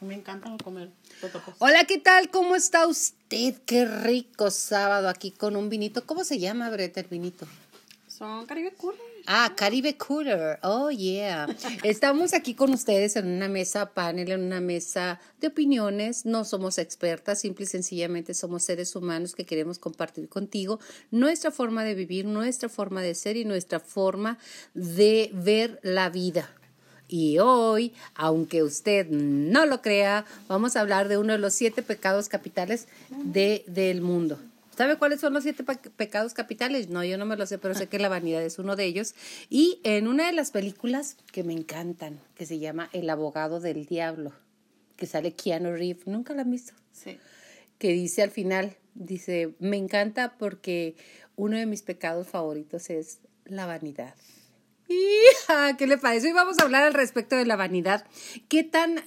Me encanta comer totopos. Hola, ¿qué tal? ¿Cómo está usted? Qué rico sábado aquí con un vinito. ¿Cómo se llama, Breta, el vinito? Son Caribe Cooler. Ah, Caribe Cooler. Oh, yeah. Estamos aquí con ustedes en una mesa panel, en una mesa de opiniones. No somos expertas, simple y sencillamente somos seres humanos que queremos compartir contigo nuestra forma de vivir, nuestra forma de ser y nuestra forma de ver la vida. Y hoy, aunque usted no lo crea, vamos a hablar de uno de los siete pecados capitales de, del mundo. ¿Sabe cuáles son los siete pe- pecados capitales? No, yo no me lo sé, pero sé que la vanidad es uno de ellos. Y en una de las películas que me encantan, que se llama El abogado del diablo, que sale Keanu Reeves, nunca la han visto, Sí. que dice al final, dice, me encanta porque uno de mis pecados favoritos es la vanidad. ¡Hija! ¿Qué le parece? Hoy vamos a hablar al respecto de la vanidad. ¿Qué tan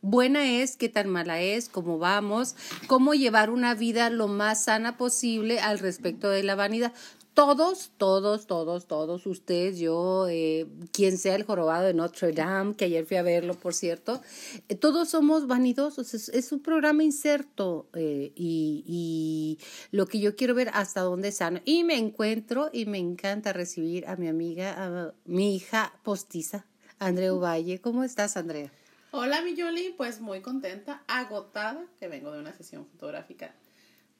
buena es? ¿Qué tan mala es? ¿Cómo vamos? ¿Cómo llevar una vida lo más sana posible al respecto de la vanidad? Todos, todos, todos, todos, ustedes, yo, eh, quien sea el jorobado de Notre Dame, que ayer fui a verlo, por cierto, eh, todos somos vanidosos, es, un programa inserto eh, y, y lo que yo quiero ver hasta dónde sano. Y me encuentro y me encanta recibir a mi amiga, a mi hija postiza, Andrea Valle. ¿Cómo estás, Andrea? Hola, mi Yoli. Pues muy contenta, agotada, que vengo de una sesión fotográfica.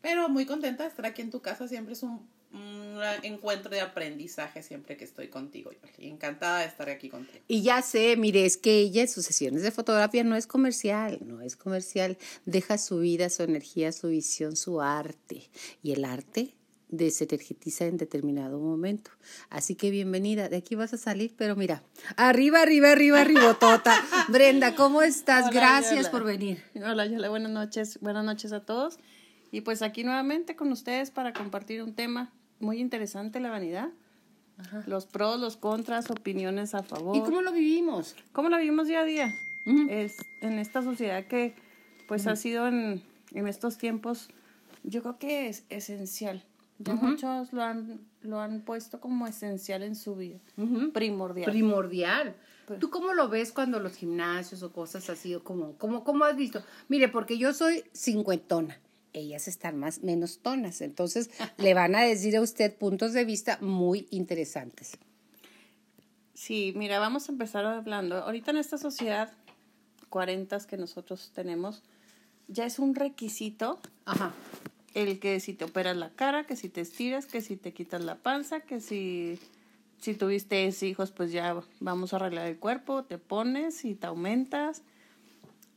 Pero muy contenta de estar aquí en tu casa. Siempre es un, un encuentro de aprendizaje siempre que estoy contigo, Yoli. Encantada de estar aquí contigo. Y ya sé, mire, es que ella en sus sesiones de fotografía no es comercial, no es comercial, deja su vida, su energía, su visión, su arte. Y el arte desenergetiza en determinado momento. Así que bienvenida, de aquí vas a salir, pero mira, arriba, arriba, arriba, arribotota. Brenda, ¿cómo estás? Hola, Gracias Yola. por venir. Hola, Yola. Buenas noches. Buenas noches a todos. Y pues aquí nuevamente con ustedes para compartir un tema muy interesante, la vanidad. Los pros, los contras, opiniones a favor. ¿Y cómo lo vivimos? ¿Cómo la vivimos día a día? Ujú. Es en esta sociedad que pues ha sido en, en estos tiempos, yo creo que es esencial. Ya muchos lo han, lo han puesto como esencial en su vida, primordial. primordial. Pues- ¿Tú cómo lo ves cuando los gimnasios o cosas así? o ¿Cómo, cómo, cómo has visto? Mire, porque yo soy cincuentona. Ellas están más menos tonas. Entonces, le van a decir a usted puntos de vista muy interesantes. Sí, mira, vamos a empezar hablando. Ahorita en esta sociedad, 40 que nosotros tenemos, ya es un requisito Ajá. el que si te operas la cara, que si te estiras, que si te quitas la panza, que si, si tuviste hijos, pues ya vamos a arreglar el cuerpo, te pones y te aumentas.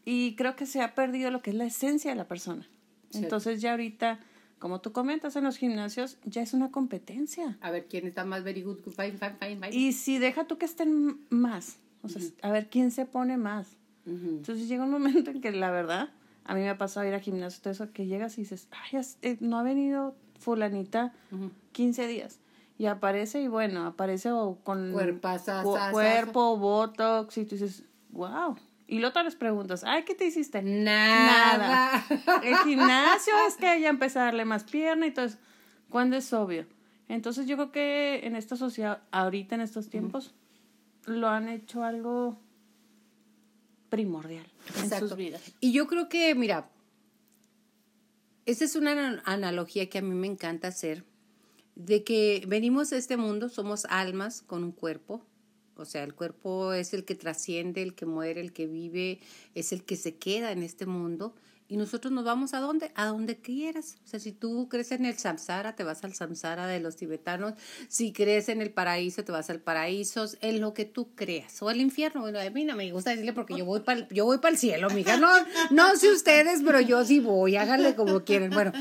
Y creo que se ha perdido lo que es la esencia de la persona. Entonces ya ahorita, como tú comentas en los gimnasios, ya es una competencia. A ver, ¿quién está más very good? Fine, fine, fine, fine. Y si deja tú que estén más, o sea, a ver quién se pone más. Ujú. Entonces llega un momento en que la verdad, a mí me ha pasado ir a gimnasio, todo eso, que llegas y dices, ay, eh, no ha venido fulanita Ujú. 15 días. Y aparece y bueno, aparece o con Cuerpazazazazo. cu- cuerpo, botox, y tú dices, wow. Y luego te les preguntas, ay, ¿qué te hiciste? Nada. El gimnasio es que ya empecé a darle más pierna y todo eso. ¿Cuándo es obvio? Entonces yo creo que en esta sociedad, ahorita en estos tiempos, lo han hecho algo primordial en Exacto. sus vidas. Y yo creo que, mira, esa es una ana- analogía que a mí me encanta hacer, de que venimos a este mundo, somos almas con un cuerpo, o sea, el cuerpo es el que trasciende, el que muere, el que vive, es el que se queda en este mundo. Y nosotros nos vamos a dónde? A donde quieras. O sea, si tú crees en el samsara, te vas al samsara de los tibetanos. Si crees en el paraíso, te vas al paraíso. En lo que tú creas. O al infierno. Bueno, a mí no me gusta decirle porque yo voy para yo voy para el cielo, mija. No, no sé ustedes, pero yo sí voy. Háganle como quieren. Bueno,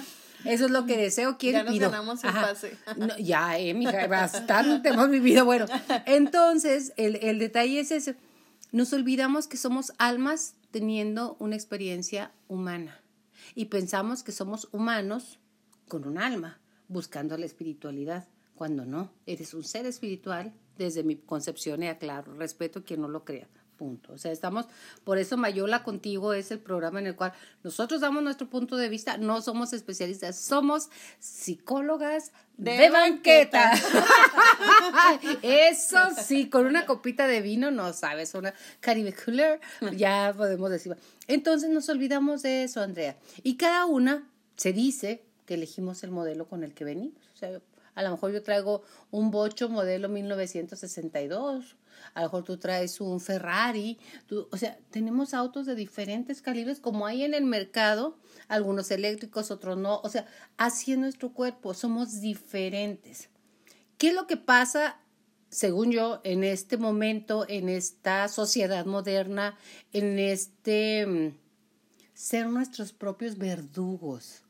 eso es lo que deseo, quiero Ya nos pido. ganamos el Ajá. pase. No, ya, eh, mija, bastante hemos vivido. Bueno, entonces, el, el detalle es ese. Nos olvidamos que somos almas teniendo una experiencia humana y pensamos que somos humanos con un alma, buscando la espiritualidad, cuando no, eres un ser espiritual, desde mi concepción y aclaro, respeto a quien no lo crea. Punto. O sea, estamos, por eso Mayola contigo es el programa en el cual nosotros damos nuestro punto de vista, no somos especialistas, somos psicólogas de, banqueta. eso sí, con una copita de vino, no sabes, una Caribe Cooler, ya podemos decir. Entonces nos olvidamos de eso, Andrea. Y cada una se dice que elegimos el modelo con el que venimos. O sea, a lo mejor yo traigo un bocho modelo 1962 a lo mejor tú traes un Ferrari, tú, o sea, tenemos autos de diferentes calibres como hay en el mercado, algunos eléctricos, otros no, o sea, así es nuestro cuerpo, somos diferentes. ¿Qué es lo que pasa, según yo, en este momento, en esta sociedad moderna, en este mm, ser nuestros propios verdugos?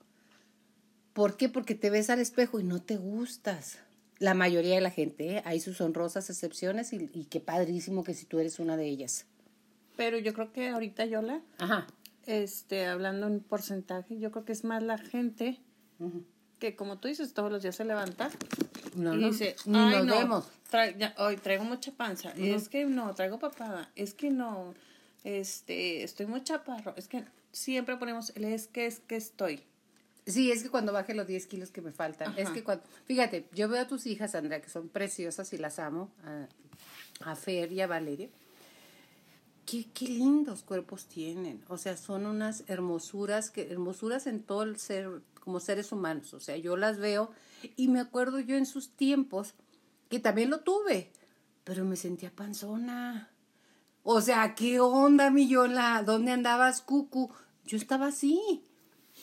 ¿Por qué? Porque te ves al espejo y no te gustas la mayoría de la gente, ¿eh? hay sus honrosas excepciones y, y, qué padrísimo que si tú eres una de ellas. Pero yo creo que ahorita Yola, Ajá. este, hablando en porcentaje, yo creo que es más la gente que como tú dices, todos los días se levanta no, y dice, Ay, no, hoy traigo mucha panza, es que no, traigo papada, es que no, este, estoy muy chaparro, es que siempre ponemos el es que es que estoy. Sí, es que cuando baje los 10 kilos que me faltan, es que cuando, fíjate, yo veo a tus hijas, Andrea, que son preciosas y las amo, a, a Fer y a Valeria. Qué, qué, lindos cuerpos tienen, o sea, son unas hermosuras, que, hermosuras en todo el ser, como seres humanos, o sea, yo las veo y me acuerdo yo en sus tiempos, que también lo tuve, pero me sentía panzona. O sea, ¿qué onda, mi Yola? ¿Dónde andabas, Cucu? Yo estaba así.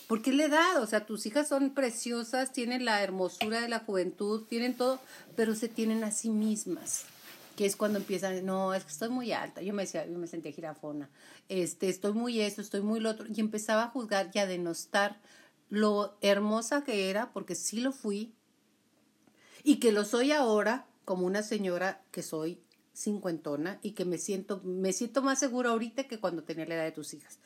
¿Por qué la edad? O sea, tus hijas son preciosas, tienen la hermosura de la juventud, tienen todo, pero se tienen a sí mismas. Que es cuando empiezan, no, es que estoy muy alta. Yo me decía, yo me sentía girafona. Este, estoy muy eso, estoy muy lo otro. Y empezaba a juzgar y a denostar lo hermosa que era, porque sí lo fui, y que lo soy ahora como una señora que soy cincuentona y que me siento, me siento más segura ahorita que cuando tenía la edad de tus hijas.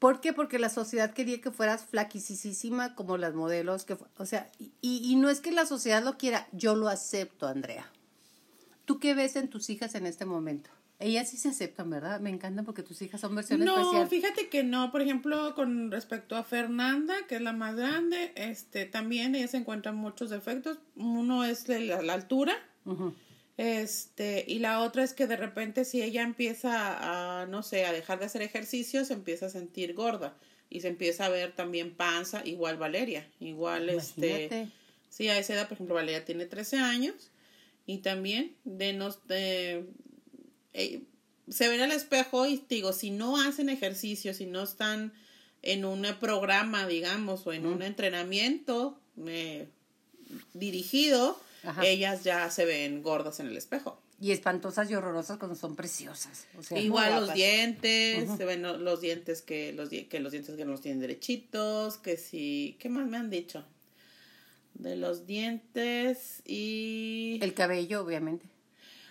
¿Por qué? Porque la sociedad quería que fueras flaquisísima como las modelos, que, o sea, y, y no es que la sociedad lo quiera, yo lo acepto, Andrea. ¿Tú qué ves en tus hijas en este momento? Ellas sí se aceptan, ¿verdad? Me encantan porque tus hijas son versiones no, fíjate que no. Por ejemplo, con respecto a Fernanda, que es la más grande, este, también ella se encuentran muchos defectos. Uno es la, la altura. Este, y la otra es que de repente si ella empieza a, no sé, a dejar de hacer ejercicio, se empieza a sentir gorda y se empieza a ver también panza, igual Valeria, igual este, sí, a esa edad, por ejemplo, Valeria tiene 13 años y también de nos, de, eh, se ven al espejo y digo, si no hacen ejercicio, si no están en un programa, digamos, o en un entrenamiento eh, dirigido, ellas ya se ven gordas en el espejo. Y espantosas y horrorosas cuando son preciosas. Igual los dientes, se ven los dientes que los, que los dientes que no los tienen derechitos, que sí, ¿qué más me han dicho? De los dientes y... El cabello, obviamente.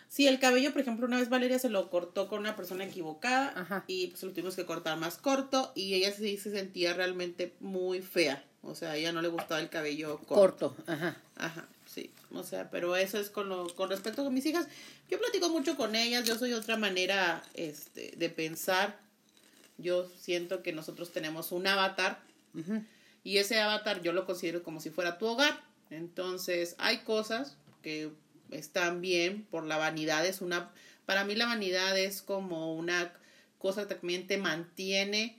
Sí, el cabello, por ejemplo, una vez Valeria se lo cortó con una persona equivocada y pues lo tuvimos que cortar más corto y ella sí se sentía realmente muy fea. O sea, a ella no le gustaba el cabello corto. Corto, ajá. Ajá sí. O sea, pero eso es con, lo, con respecto a mis hijas. Yo platico mucho con ellas, yo soy otra manera este, de pensar. Yo siento que nosotros tenemos un avatar y ese avatar yo lo considero como si fuera tu hogar. Entonces, hay cosas que están bien por la vanidad. Es una, para mí la vanidad es como una cosa que también te mantiene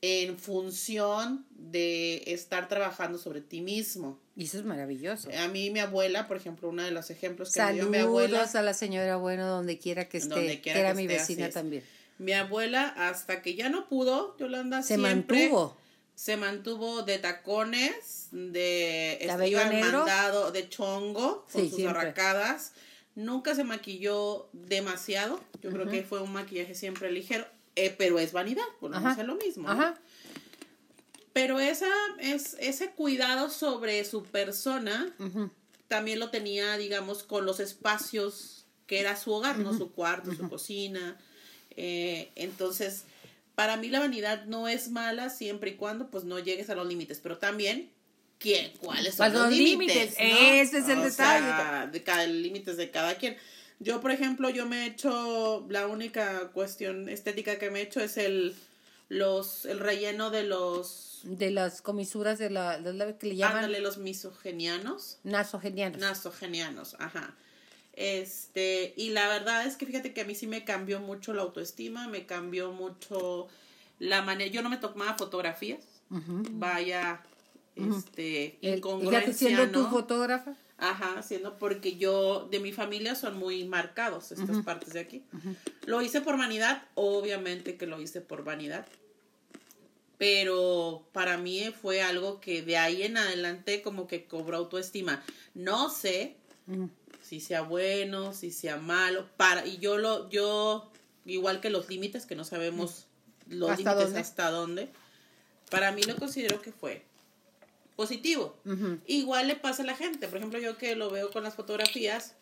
en función de estar trabajando sobre ti mismo. Y eso es maravilloso. A mí mi abuela, por ejemplo, uno de los ejemplos que me dio mi abuela. a la señora Bueno donde quiera que esté, que era mi vecina también. Mi abuela, hasta que ya no pudo, Yolanda se mantuvo. Se mantuvo de tacones, de cabello negro, mandado, de chongo, con sus arracadas. Nunca se maquilló demasiado. Yo creo que fue un maquillaje siempre ligero eh, pero es vanidad, por no lo mismo. Pero esa, es, ese cuidado sobre su persona también lo tenía, digamos, con los espacios que era su hogar, ¿no? Su cuarto, su cocina. Eh, entonces, para mí la vanidad no es mala siempre y cuando pues no llegues a los límites, pero también ¿quién? ¿cuáles son los, límites? Ese es el detalle. de cada límites de cada quien. Yo, por ejemplo, yo me he hecho, la única cuestión estética que me he hecho es el, los, el relleno de los... De las comisuras de la, de la que le llaman... Ándale, los misogenianos. Nasogenianos. Nasogenianos, ajá. Este, y la verdad es que fíjate que a mí sí me cambió mucho la autoestima, me cambió mucho la manera, yo no me tomaba fotografías, vaya, este, incongruencia, siendo tu fotógrafa? Ajá, siendo porque yo, de mi familia son muy marcados estas partes de aquí. Lo hice por vanidad, obviamente que lo hice por vanidad, pero para mí fue algo que de ahí en adelante como que cobró autoestima. No sé si sea bueno, si sea malo, para, y yo lo, yo, igual que los límites, que no sabemos los límites hasta dónde, para mí lo considero que fue positivo. Igual le pasa a la gente, por ejemplo, yo que lo veo con las fotografías,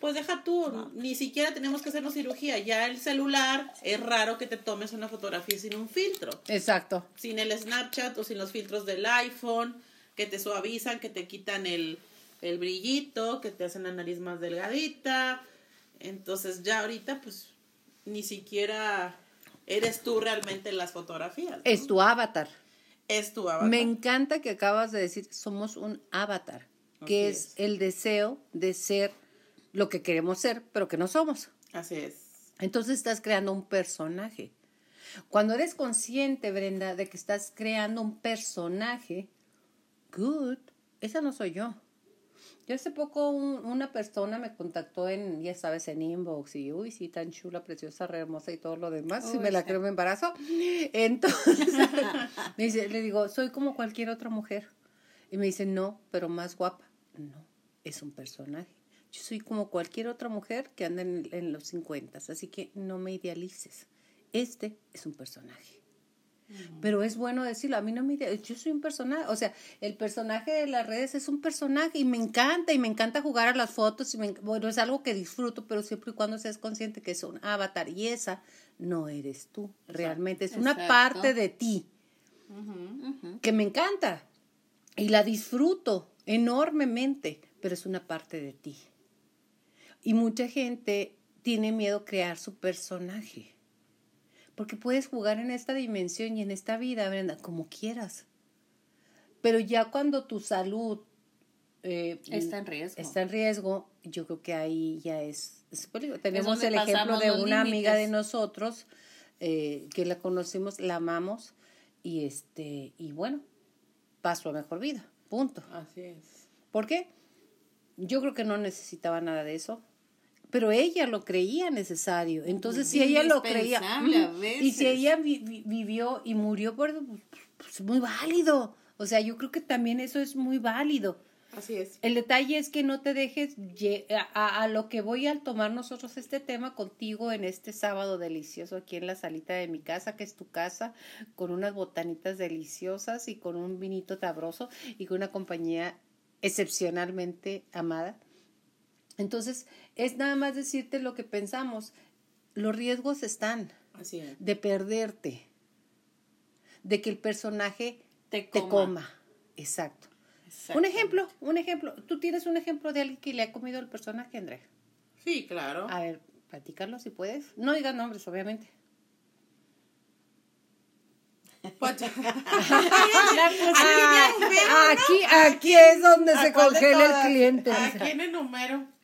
pues deja tú, ni siquiera tenemos que hacernos cirugía, ya el celular es raro que te tomes una fotografía sin un filtro. Exacto. Sin el Snapchat o sin los filtros del iPhone, que te suavizan, que te quitan el, el brillito, que te hacen la nariz más delgadita. Entonces ya ahorita pues ni siquiera eres tú realmente en las fotografías. Es tu avatar. Es tu avatar. Me encanta que acabas de decir, somos un avatar, que es, el deseo de ser lo que queremos ser, pero que no somos. Así es. Entonces estás creando un personaje. Cuando eres consciente, Brenda, de que estás creando un personaje, good, esa no soy yo. Yo hace poco una persona me contactó en, ya sabes, en inbox y, uy, sí, tan chula, preciosa, re hermosa y todo lo demás. si me la creo, me embarazo. Entonces, me dice, le digo, soy como cualquier otra mujer. Y me dice, no, pero más guapa. No, es un personaje. Yo soy como cualquier otra mujer que anda en, en los 50, así que no me idealices. Este es un personaje. Pero es bueno decirlo, a mí no me yo soy un personaje, o sea, el personaje de las redes es un personaje y me encanta y me encanta jugar a las fotos y bueno, es algo que disfruto, pero siempre y cuando seas consciente que es un avatar y esa no eres tú, realmente es una parte de ti que me encanta y la disfruto enormemente, pero es una parte de ti. Y mucha gente tiene miedo a crear su personaje porque puedes jugar en esta dimensión y en esta vida, Brenda, como quieras. Pero ya cuando tu salud eh, está en riesgo. Está en riesgo, yo creo que ahí ya es, Tenemos el ejemplo de una amiga de nosotros eh, que la conocimos, la amamos y este y bueno, pasó a mejor vida, punto. Así es. ¿Por qué? Yo creo que no necesitaba nada de eso pero ella lo creía necesario. Entonces, si ella lo creía, y si ella vivió y murió por pues, muy válido. O sea, yo creo que también eso es muy válido. Así es. El detalle es que no te dejes a, a, lo que voy al tomar nosotros este tema contigo en este sábado delicioso aquí en la salita de mi casa, que es tu casa, con unas botanitas deliciosas y con un vinito sabroso y con una compañía excepcionalmente amada. Entonces, es nada más decirte lo que pensamos. Los riesgos están de perderte, de que el personaje te coma. Exacto. Un ejemplo, un ejemplo. ¿Tú tienes un ejemplo de alguien que le ha comido el personaje, André? Sí, claro. A ver, platicarlo si puedes. No digas nombres, obviamente. Aquí, aquí es donde se congela el cliente. Aquí en el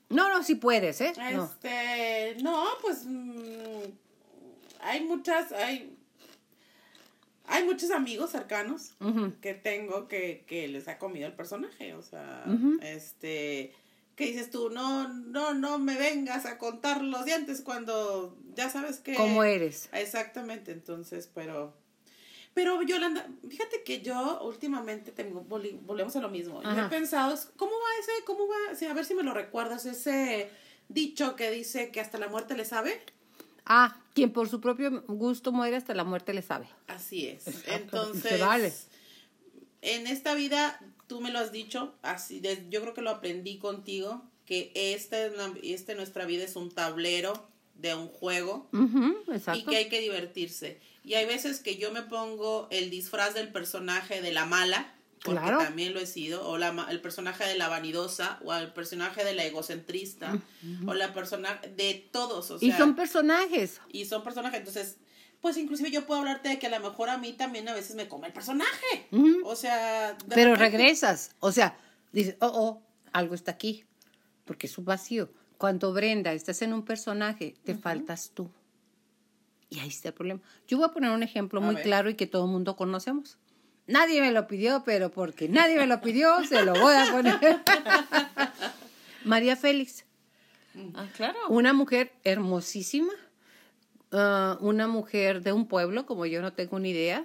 No, no, sí puedes, ¿eh? Este, no, pues mm, hay muchas, hay, hay muchos amigos cercanos que tengo que, que les ha comido el personaje, o sea, este, que dices tú, no, no, no me vengas a contar los dientes cuando ya sabes que... ¿Cómo eres? Exactamente, entonces, pero pero Yolanda, fíjate que yo últimamente tengo, volvemos a lo mismo. Yo he pensado, ¿cómo va ese, cómo va, a ver si me lo recuerdas, ese dicho que dice que hasta la muerte le sabe? Ah, quien por su propio gusto muere, hasta la muerte le sabe. Así es. Entonces, vale. en esta vida, tú me lo has dicho, así yo creo que lo aprendí contigo, que esta, esta nuestra vida es un tablero de un juego y que hay que divertirse. Y hay veces que yo me pongo el disfraz del personaje de la mala porque Claro. también lo he sido, o la, el personaje de la vanidosa, o el personaje de la egocentrista, o la persona de todos, o sea, y son personajes. y son personajes, entonces, pues inclusive yo puedo hablarte de que a lo mejor a mí también a veces me come el personaje, o sea, Pero repente- regresas. O sea, dices, oh, oh, algo está aquí. Porque es un vacío. Cuando Brenda estás en un personaje, te faltas tú. Y ahí está el problema. Yo voy a poner un ejemplo A muy ver. claro y que todo el mundo conocemos. Nadie me lo pidió, pero porque nadie me lo pidió, se lo voy a poner. María Félix, Ah, claro. una mujer hermosísima, ah, una mujer de un pueblo, como yo no tengo ni idea,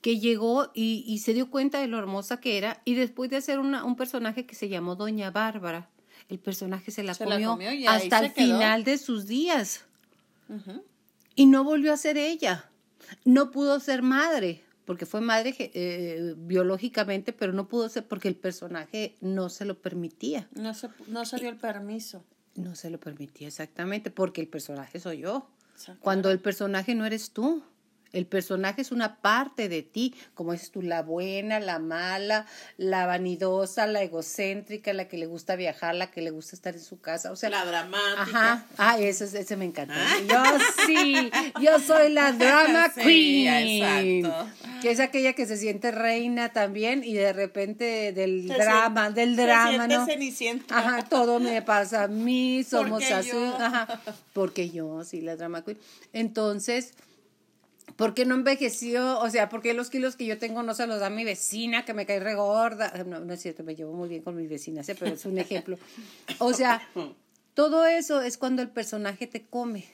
que llegó y, y se dio cuenta de lo hermosa que era, y después de hacer una- un personaje que se llamó Doña Bárbara, el personaje se la Se la comió, hasta el quedó. final de sus días. Y no volvió a ser ella. No pudo ser madre, porque fue madre eh, biológicamente, pero no pudo ser porque el personaje no se lo permitía. No se, no se dio el permiso. No se lo permitía exactamente, porque el personaje soy yo. Cuando el personaje no eres tú. El personaje es una parte de ti, como dices tú, la buena, la mala, la vanidosa, la egocéntrica, la que le gusta viajar, la que le gusta estar en su casa. O sea, la dramática. Ajá, ah, ese, ese me encanta. Yo sí, yo soy la drama queen. exacto. Que es aquella que se siente reina también y de repente del Se drama, del se drama, siente ¿no? Cenicienta. Ajá, todo me pasa a mí, somos así, yo. ajá, porque yo, sí, la drama queen. Entonces, ¿por qué no envejeció? O sea, ¿por qué los kilos que yo tengo no se los da mi vecina, que me cae regorda? No, no es cierto, me llevo muy bien con mis vecinas, ¿eh? pero es un ejemplo. O sea, todo eso es cuando el personaje te come.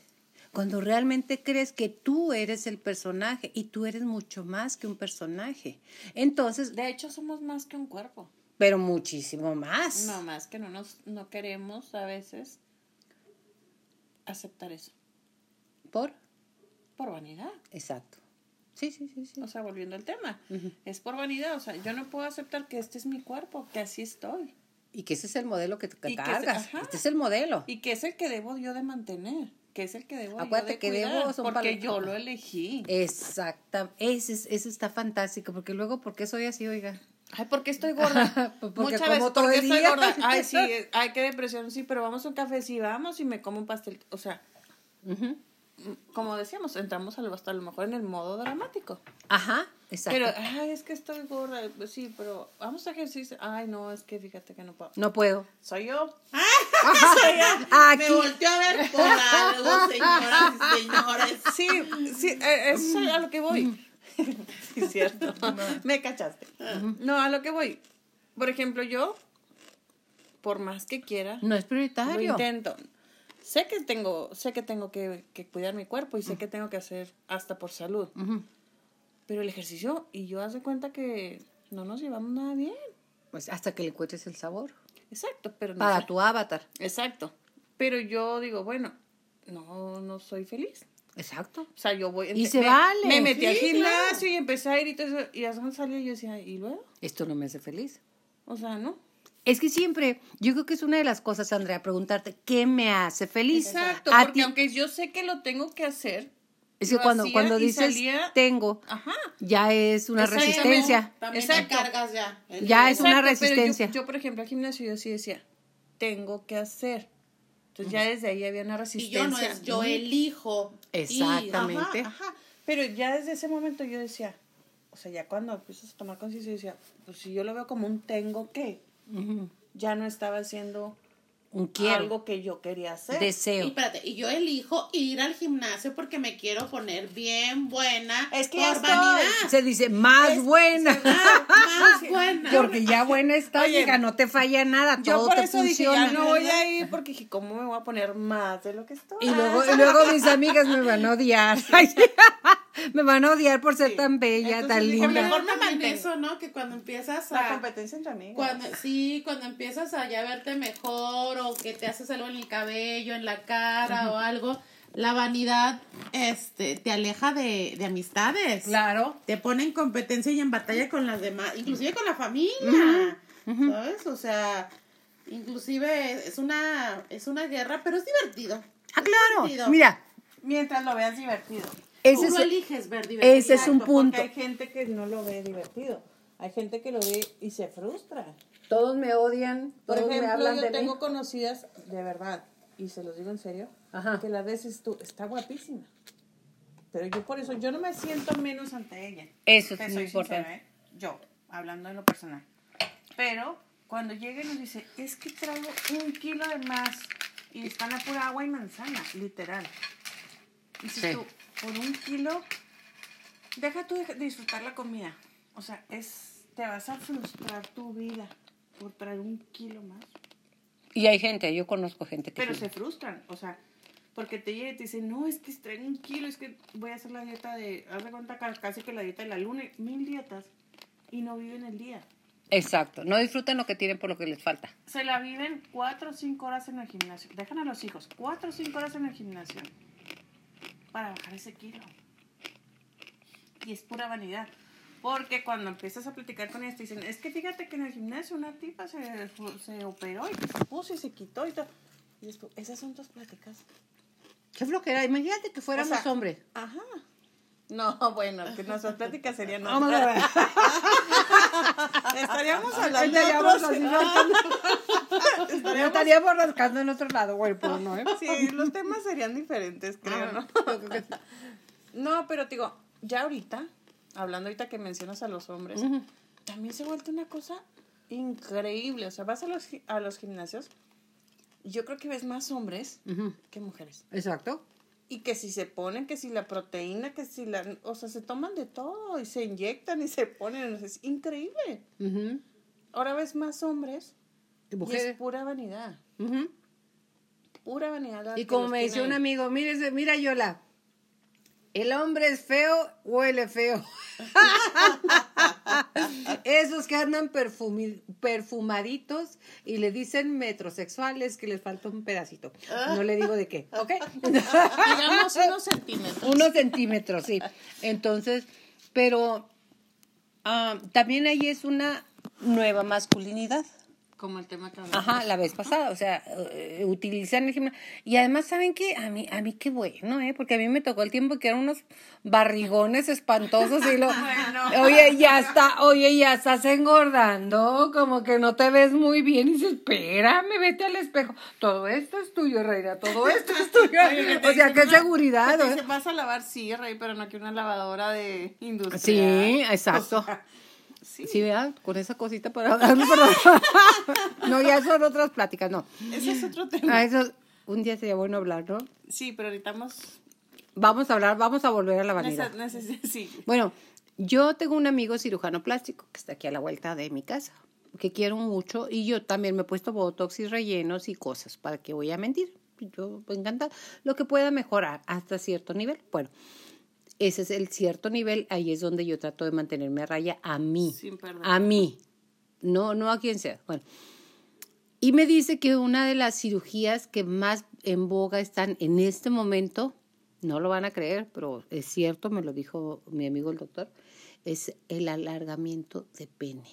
Cuando realmente crees que tú eres el personaje y tú eres mucho más que un personaje. Entonces, De hecho, somos más que un cuerpo. pero muchísimo más. No, más que no nos no queremos a veces aceptar eso. ¿Por? Por vanidad. Exacto. Sí, sí, sí, sí. O sea, volviendo al tema. Es por vanidad. O sea, yo no puedo aceptar que este es mi cuerpo, que así estoy. Y que ese es el modelo que, ese- cargas. ajá. este es el modelo. Y que es el que debo yo de mantener. Que es el que debo yo Acuérdate de que cuidar, debo son Porque yo lo elegí. Exacta. Ese, es- ese está fantástico. Porque luego, ¿por qué soy así, oiga? Ay, ¿por qué estoy gorda? Porque Muchas como veces, todo ¿por qué estoy gorda? Ay, sí, ay, qué depresión, sí, pero vamos a un café, sí, vamos y me como un pastel. O sea. Como decíamos, entramos al- hasta a lo mejor en el modo dramático. Ajá, exacto. Pero, ay, es que estoy gorda. Pues sí, pero vamos a ejercicio. Ay, no, es que fíjate que no puedo. no puedo. Soy yo. Aquí. Me volteó a ver por algo, señoras y señores. Sí, sí, eh, eso es a lo que voy. Sí, es cierto. Me cachaste. No, a lo que voy. Por ejemplo, yo, por más que quiera, No es lo prioritario. intento. Sé que tengo, sé que tengo que, que cuidar mi cuerpo y sé que tengo que hacer hasta por salud. Ujú. Pero el ejercicio, y yo hace cuenta que no nos llevamos nada bien. Pues hasta que le encuentres el sabor. Exacto, pero no Para sé. tu avatar. Exacto. Pero yo digo, bueno, no, no soy feliz. Exacto. O sea, yo voy... Y se me, vale. Me metí Sí, al gimnasio claro. y empecé a ir y todo eso. Y hasta salía y yo decía, ¿y luego? Esto no me hace feliz. O sea, ¿no? Es que siempre, yo creo que es una de las cosas, Andrea, preguntarte, ¿qué me hace feliz? Exacto, A porque ti- aunque yo sé que lo tengo que hacer, es que cuando, cuando y dices salía- tengo, ajá. ya es una resistencia. También te cargas ya. Ya es una Exacto, pero yo- resistencia. Yo, por ejemplo, al gimnasio yo sí decía, tengo que hacer. Entonces ya desde ahí había una Y resistencia. yo no es, yo elijo. Exactamente. Ajá, ajá. Pero ya desde ese momento yo decía, o sea, ya cuando empiezas a tomar conciencia, yo decía, pues si yo lo veo como un tengo que, Ya no estaba haciendo Un quiero, algo que yo quería hacer. Y deseo. espérate, y yo elijo ir al gimnasio porque me quiero poner bien buena Es que por vanidad. Se dice más buena. Más buena. Porque ya buena Oye, hija, no te falla nada, yo todo por te eso dije, funciona. ya no voy a ir porque dije, ¿cómo me voy a poner más de lo que estoy? Y luego, y luego mis amigas me van a odiar. me van a odiar por ser tan bella, Entonces, tan linda. mejor me mantengo. eso, ¿no? Que cuando empiezas la a... competencia entre amigas. Cuando, sí, cuando empiezas a ya verte mejor o que te haces algo en el cabello, en la cara o algo, la vanidad este, te aleja de, de amistades. Claro. Te pone en competencia y en batalla con las demás, inclusive con la familia. ¿Sabes? O sea, inclusive es una, es una guerra, pero es divertido. Ah, Es claro. divertido. Mira, Mientras lo veas divertido. Ese Tú lo es, eliges ver divertido. ese es un Exacto, porque punto. hay gente que no lo ve divertido. Hay gente que lo ve y se frustra. Todos me odian, Por todos me ejemplo, hablan yo de tengo mí. conocidas, de verdad, y se los digo en serio, Ajá. que la veces tú, está guapísima. Pero yo por eso, yo no me siento menos ante ella. Eso es muy importante. ¿eh? Yo, hablando en lo personal. Pero cuando llega y nos dice, es que traigo un kilo de más y están a pura agua y manzana, literal. Y si Sí. tú, por un kilo, deja tú de disfrutar la comida. O sea, es, te vas a frustrar tu vida por traer un kilo más. Y hay gente, yo conozco gente que Pero sí. se frustran, o sea, porque te llega y te dicen, no, es que traigo un kilo, es que voy a hacer la dieta de, haz de cuenta ca- casi que la dieta de la luna, mil dietas, y no viven el día. Exacto, no disfrutan lo que tienen por lo que les falta. Se la viven cuatro o cinco horas en el gimnasio. Dejan a los hijos cuatro o cinco horas en el gimnasio para bajar ese kilo. Y es pura vanidad. Porque cuando empiezas a platicar con ellos te dicen, es que fíjate que en el gimnasio una tipa se, se operó y se puso y se quitó y todo. Y después, esas son tus pláticas. Qué flojera, imagínate que fuéramos O sea, hombres. Ajá. No, bueno, que nuestras pláticas serían Vamos a ver. Estaríamos hablando Estaríamos así, Estaríamos- estaríamos rascando en otro lado, güey, pero no, ¿eh? Sí, los temas serían diferentes, creo, ¿no? Yo creo sí. No, pero te digo, ya ahorita, hablando ahorita que mencionas a los hombres, también se ha vuelto una cosa increíble. O sea, vas a los, a los gimnasios yo creo que ves más hombres que mujeres. Exacto. Y que si se ponen, que si la proteína, que si la... O sea, se toman de todo y se inyectan y se ponen. es increíble. Ahora ves más hombres Y es pura vanidad. Pura vanidad. la Y como me tiene un ahí. amigo, mire, mira Yola, el hombre es feo, huele feo. Esos que andan perfumi- perfumaditos y le dicen metrosexuales que les falta un pedacito. No le digo de qué, ¿ok? Digamos unos centímetros. Unos centímetros, sí. Entonces, pero ah, también ahí es una nueva masculinidad. Como el tema que hablamos. Ajá, la vez pasada, o sea, eh, utilizan el gimnasio. Y además, ¿saben qué? A mí, a mí qué bueno, ¿eh? Porque a mí me tocó el tiempo que eran unos barrigones espantosos y lo... Bueno. Oye, ya está, oye, ya estás engordando, como que no te ves muy bien. Y dices, espérame, vete al espejo. Todo esto es tuyo, Reina, todo esto es tuyo. Oye, o sea, qué una- seguridad. que ¿eh? vas a lavar, sí, Rey, pero no que una lavadora de industria. Sí, exacto. O sea, sí, Sí, ¿verdad? Con esa cosita para... no, ya son otras pláticas, no. ese es otro tema. Ah, eso, un día sería bueno hablar, ¿no? Sí, pero necesitamos... Vamos a hablar, vamos a volver a la vanidad. sí. Bueno, yo tengo un amigo cirujano plástico que está aquí a la vuelta de mi casa, que quiero mucho, y yo también me he puesto botox y rellenos y cosas, ¿para que voy a mentir? Yo me encanta lo que pueda mejorar hasta cierto nivel. Bueno, ese es el cierto nivel, ahí es donde yo trato de mantenerme a raya a mí, Sin a mí, no, no a quien sea. Bueno, y me dice que una de las cirugías que más en boga están en este momento, no lo van a creer, pero es cierto, me lo dijo mi amigo el doctor, es el alargamiento de pene.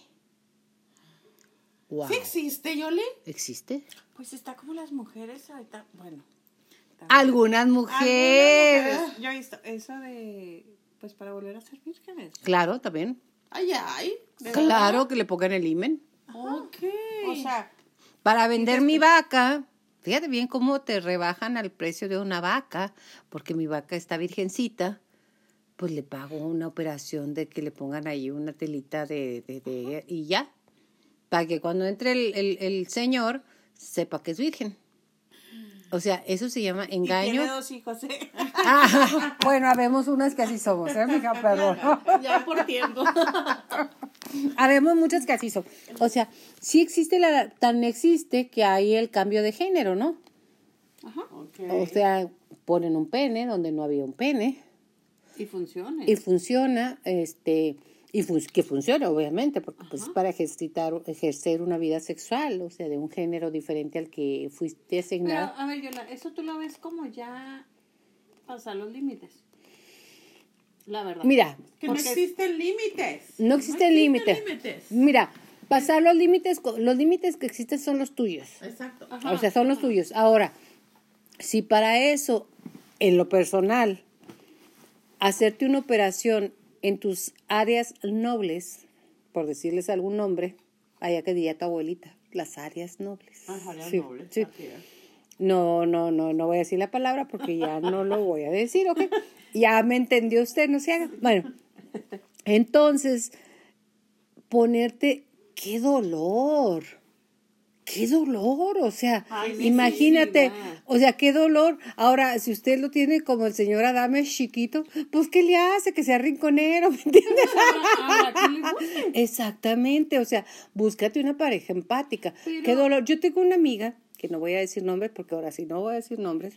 Wow. ¿Sí existe, Yoli? ¿Existe? Pues está como las mujeres ahorita, bueno. También. Algunas Algunas mujeres. Yo he visto esa de, pues para volver a ser vírgenes. Claro, también. Ay, ay. ¿de Claro que le pongan el imen. Ok. O sea, Para vender mi vaca, fíjate bien cómo te rebajan al precio de una vaca, porque mi vaca está virgencita, pues le pago una operación de que le pongan ahí una telita de, de, de- y ya, para que cuando entre el, el, el señor sepa que es virgen. O sea, eso se llama y engaño. tiene dos hijos, ¿eh? Ah, bueno, habemos unas que así somos, ¿eh, mija? Perdón. Ya por tiempo. Haremos muchas que así son. O sea, sí existe la, tan existe que hay el cambio de género, ¿no? Ok. O sea, ponen un pene donde no había un pene Y funciona. y funciona, este, y fun- que funciona obviamente, porque pues es para ejercitar, ejercer una vida sexual, o sea, de un género diferente al que fuiste Pero, asignado. a ver, Yola, eso tú lo ves como ya pasar los límites. La verdad. Mira, Que no existen límites. no existen límites. límites. Mira, pasar los límites, los límites que existen son los tuyos. Exacto. O sea, son los tuyos. Ahora, si para eso, en lo personal, hacerte una operación en tus áreas nobles, por decirles algún nombre, allá que diría tu abuelita, las áreas nobles. Ajá, áreas Sí, nobles, sí. No, no, no, no voy a decir la palabra porque ya no lo voy a decir, ¿ok? Ya me entendió usted, no se haga. Bueno, entonces, ponerte, qué dolor, qué dolor, o sea, Ay, imagínate, o sea, qué dolor. Ahora, si usted lo tiene como el señor Adame chiquito, pues, ¿qué le hace? Que sea rinconero, ¿me entiendes? Ah, ¿a? Exactamente, o sea, búscate una pareja empática. Qué dolor. Yo tengo una amiga, que no voy a decir nombres porque ahora sí no voy a decir nombres,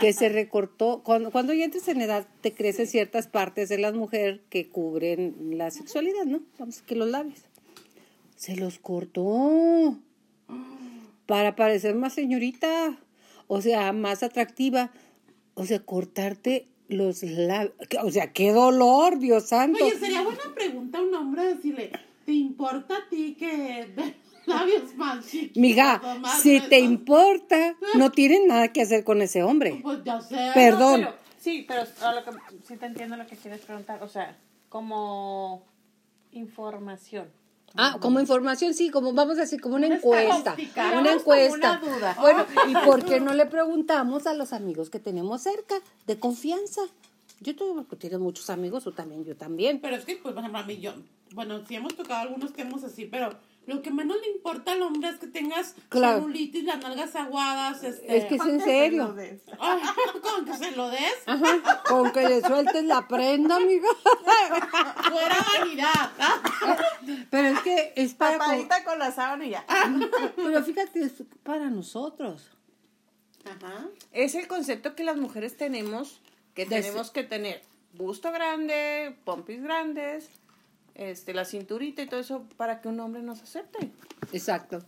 que se recortó, cuando, cuando ya entres en edad te crecen ciertas partes de la mujer que cubren la sexualidad, ¿no? Vamos, que los labios. Se los cortó para parecer más señorita, o sea, más atractiva, o sea, cortarte los labios, o sea, qué dolor, Dios santo. Oye, sería buena pregunta a un hombre decirle, ¿te importa a ti que labios más chiquitos? Mija, si te importa, no tienen nada que hacer con ese hombre. Pues ya sé. Perdón. Pero, sí, pero lo que, sí te entiendo lo que quieres preguntar. O sea, como información. Ah, como información, sí, como vamos a decir, como una encuesta. Una encuesta. una duda. Bueno, ¿y por qué no le preguntamos a los amigos que tenemos cerca, de confianza? Yo tengo, tienes muchos amigos, tú también, yo también. Pero es que, pues, por ejemplo, a mí yo, bueno, sí hemos tocado algunos que hemos así, pero lo que menos le importa al hombre es que tengas Claro. celulitis, las nalgas aguadas, este... Es que es en serio. Ay, con que se lo des, Ajá, con que le sueltes la prenda, amiga. fuera vanidad. Para... con- Tapadita con la sábana y ya. Pero fíjate, es para nosotros. Ajá. Es el concepto que las mujeres tenemos, que tenemos que tener busto grande, pompis grandes, este, la cinturita y todo eso para que un hombre nos acepte. Exacto.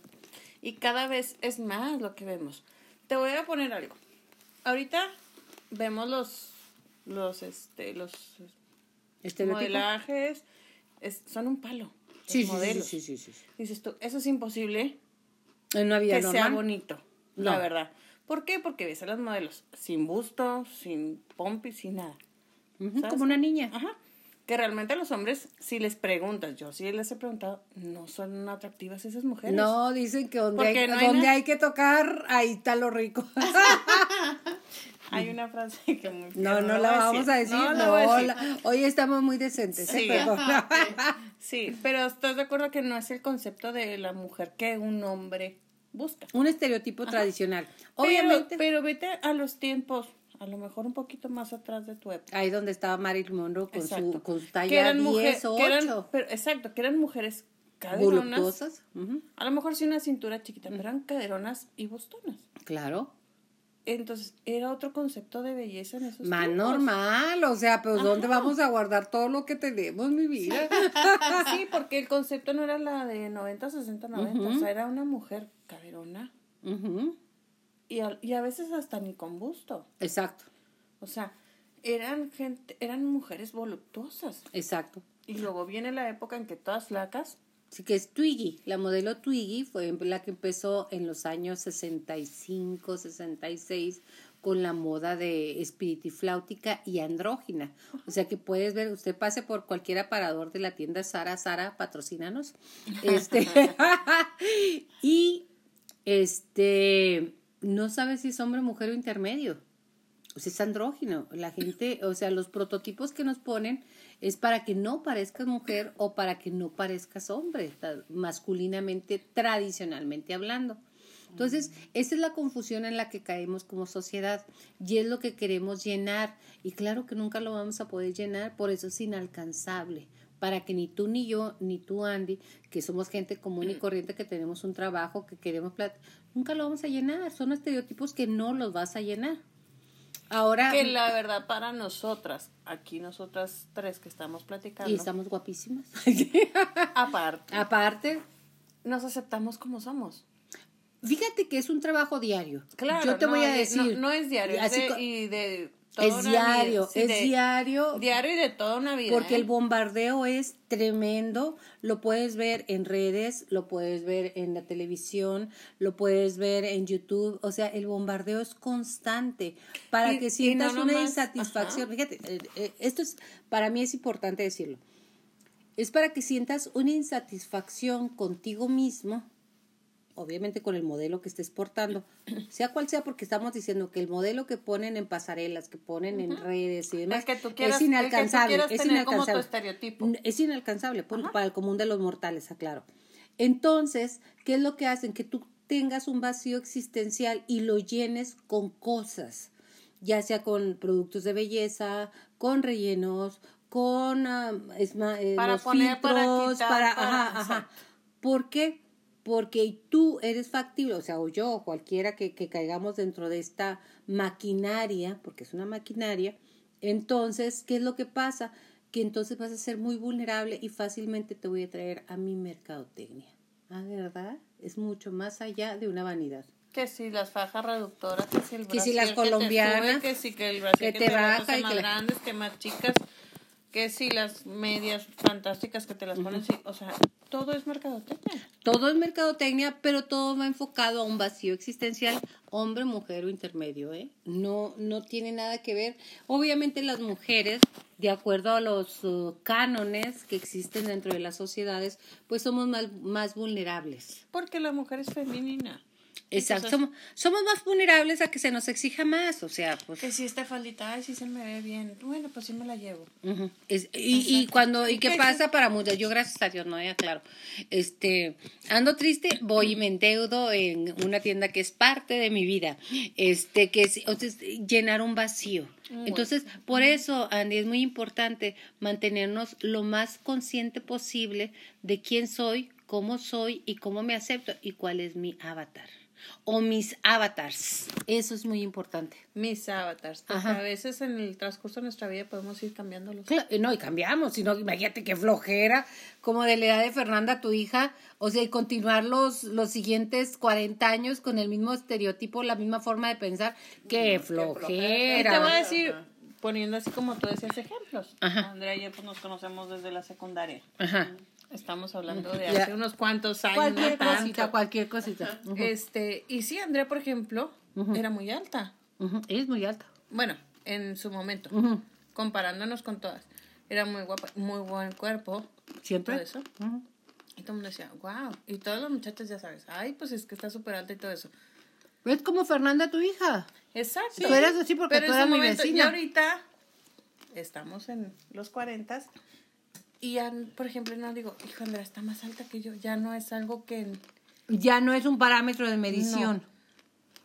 Y cada vez es más lo que vemos. Te voy a poner algo. Ahorita vemos los, los, este, los modelajes, es- son un palo. Sí, sí, sí, modelos. sí, sí, sí, sí. Dices tú, eso es imposible En una vida que sea bonito, la verdad. ¿Por qué? Porque ves a los modelos sin busto, sin pompis, sin nada. Como una niña. Ajá. Que realmente a los hombres, si les preguntas, yo sí les he preguntado, no son atractivas esas mujeres. No, dicen que donde, hay, no hay donde hay que tocar, ahí está lo rico. Hay una frase que muy No, no, voy la vamos a decir. No, No, decir. la- hoy estamos muy decentes. ¿eh? Sí. Pero ¿estás de acuerdo que no es el concepto de la mujer que un hombre busca? Un estereotipo tradicional. Pero- Obviamente, Pero, vete a los tiempos, a lo mejor un poquito más atrás de tu época. ahí donde estaba Marilyn Monroe con Exacto. su, con su Que talla eran 10 mujeres, o que eran, 8. pero, exacto, que eran mujeres caderonas. Ujú, A lo mejor sí una cintura chiquita, pero eran caderonas y bostonas. Claro. Entonces, era otro concepto de belleza en esos Más normal. O sea, pues ¿dónde vamos a guardar todo lo que tenemos, mi vida? Sí, porque el concepto no era la de 90, 60, 90. O sea, era una mujer caderona Ujú, y a, y a veces hasta ni con busto. Exacto, O sea, eran gente, eran mujeres voluptuosas. exacto. Y luego viene la época en que todas flacas. Así que es Twiggy. La modelo Twiggy fue la que empezó en los años 65, 66 con la moda de espiritifláutica y andrógina. O sea que puedes ver, usted pase por cualquier aparador de la tienda Sara, Sara, patrocínanos. Este, y este, no sabe si es hombre, mujer o intermedio. O es andrógino. La gente, o sea, los prototipos que nos ponen es para que no parezcas mujer o para que no parezcas hombre, masculinamente, tradicionalmente hablando. Entonces, esa es la confusión en la que caemos como sociedad y es lo que queremos llenar. Y claro que nunca lo vamos a poder llenar, por eso es inalcanzable. Para que ni tú ni yo, ni tú Andy, que somos gente común y corriente, que tenemos un trabajo, que queremos plat nunca lo vamos a llenar. Son estereotipos que no los vas a llenar. Ahora, Que la verdad para nosotras, aquí nosotras tres que estamos platicando, y estamos guapísimas. aparte, Aparte, nos aceptamos como somos. fíjate que es un trabajo diario. Claro, Yo te no, voy a no- decir. No, es diario, es de, y de toda es diario, sí, es de- diario. Diario y de toda una vida. Porque ¿eh? el bombardeo es tremendo, lo puedes ver en redes, lo puedes ver en la televisión, lo puedes ver en YouTube, o sea, el bombardeo es constante para Y- que sientas no una nomás- insatisfacción. ajá. Fíjate, eh, eh, esto es, para mí es importante decirlo. es para que sientas una insatisfacción contigo mismo, obviamente con el modelo que estés portando, sea cual sea, porque estamos diciendo que el modelo que ponen en pasarelas, que ponen en redes y demás, que tú quieras- es inalcanzable. el que tú es tener como tu inalcanzable. estereotipo. Es inalcanzable por- para el común de los mortales, aclaro. Entonces, ¿qué es lo que hacen? Que tú tengas un vacío existencial y lo llenes con cosas, ya sea con productos de belleza, con rellenos, con eh, Para los poner, para filtros, quitar, para, para- ajá, ajá. ¿Por qué? Porque tú eres factible, o sea, o yo, o cualquiera que, que caigamos dentro de esta maquinaria, porque es una maquinaria, entonces, ¿qué es lo que pasa? Que entonces vas a ser muy vulnerable y fácilmente te voy a traer a mi mercadotecnia. Ah, ¿verdad? Es mucho más allá de una vanidad. Que si las fajas reductoras, que si el Que si las brasier que te colombianas, sube, que si que el brasier que te te, baja baja y más que grandes, que más chicas, que si las medias fantásticas que te las ponen, sí, o sea, todo es mercadotecnia. Todo es mercadotecnia, pero todo va enfocado a un vacío existencial, hombre, mujer o intermedio, ¿eh? No, no tiene nada que ver. Obviamente las mujeres, de acuerdo a los uh, cánones que existen dentro de las sociedades, pues somos más, más vulnerables. Porque la mujer es femenina. Exacto. Entonces- somos, somos más vulnerables a que se nos exija más, o sea, pues... Que si esta faldita, ay, sí se me ve bien. Bueno, pues sí me la llevo. Es- y, y cuando y ¿Y qué pasa para muchas yo gracias a Dios no ya claro. Este ando triste voy y me endeudo en una tienda que es parte de mi vida. Este que es entonces, llenar un vacío. Entonces por eso Andy es muy importante mantenernos lo más consciente posible de quién soy cómo soy y cómo me acepto y cuál es mi avatar o mis avatars eso es muy importante Mis avatars. Porque Ajá. a veces en el transcurso de nuestra vida podemos ir cambiándolos. No, y cambiamos, sino imagínate qué flojera, como de la edad de Fernanda, tu hija, o sea, y continuar los, los siguientes 40 años con el mismo estereotipo, la misma forma de pensar, qué flojera. Te voy a decir, poniendo así como tú decías ejemplos. Ajá. Andrea y yo pues, nos conocemos desde la secundaria. Ajá. Estamos hablando de Ya. hace unos cuantos años. Cualquier no tanto. cosita, cualquier cosita. Este, y sí, Andrea, por ejemplo, era muy alta. es muy alta. Bueno, en su momento, comparándonos con todas. Era muy guapa, muy buen cuerpo. Siempre. Todo eso. Y todo el mundo decía, wow. Y todos los muchachos ya sabes, ay, pues es que está súper alta y todo eso. Es como Fernanda, tu hija. Exacto. Tú eras así porque Pero tú eras mi momento, vecina. Y ahorita estamos en los 40 y ya, por ejemplo, no digo, hijo, Andrea está más alta que yo. Ya no es algo que, Ya no es un parámetro de medición.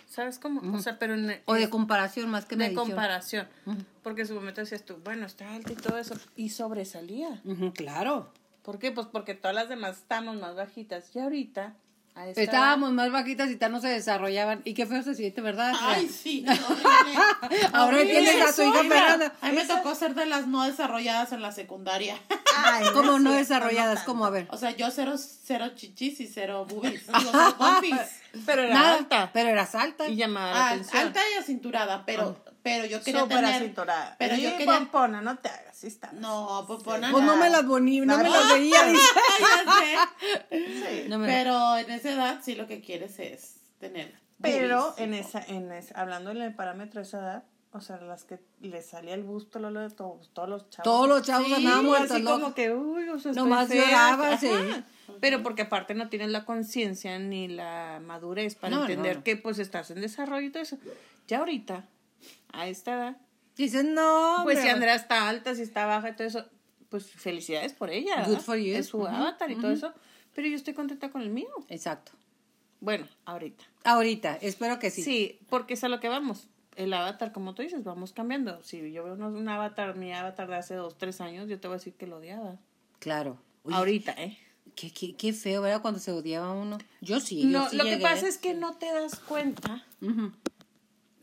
¿sabes cómo? O sea, pero en, O de comparación más que de medición. comparación. Porque en su momento decías tú, bueno, está alta y todo eso. Y sobresalía. Claro. ¿Por qué? Pues porque todas las demás estamos más bajitas. Y ahorita, a esta Estábamos más bajitas y tal no se desarrollaban. Y qué feo se siente, ¿verdad? Ay, sí. Ahora tienes a tu hija Fernanda. A mí me tocó ser de las no desarrolladas en la secundaria. Como no desarrolladas, como a ver. O sea, yo cero, cero chichis y cero boobies. Digo, cero. Pero era Nada, alta. pero eras alta. Y llamaba la Ah, atención. alta y acinturada, pero, pero yo quería Súper tener... acinturada. Pero yo quería... pompona, no te hagas, sí está. No, pues pon Pues no me las boni, no me las veía. No Pero en esa edad sí lo que quieres es tener. Pero en esa, en esa, hablando en el parámetro de esa edad, o sea, las que les salía el busto, lo de todos, todos los chavos. Todos los chavos Sí, andaban muertos así locos. como que, uy, o sea, Nomás lloraba, sí. Pero porque aparte no tienen la conciencia ni la madurez para No, no, entender no. que pues estás en desarrollo y todo eso. Ya ahorita, a esta edad, Dices, no. pues si. Andrea está alta, si está baja y todo eso, pues felicidades por ella. Good ¿verdad? for you. Es su avatar y todo eso. Pero yo estoy contenta con el mío. Exacto. Bueno, ahorita. Ahorita, espero que sí. Sí, porque es a lo que vamos. El avatar, como tú dices, vamos cambiando. Si yo veo un avatar, mi avatar de hace dos, tres años, yo te voy a decir que lo odiaba. Claro. Ahorita, ¿eh? Qué, qué, qué feo, ¿verdad? Cuando se odiaba uno. Yo sí. yo No, sí lo que pasa es que no te das cuenta, Ujú,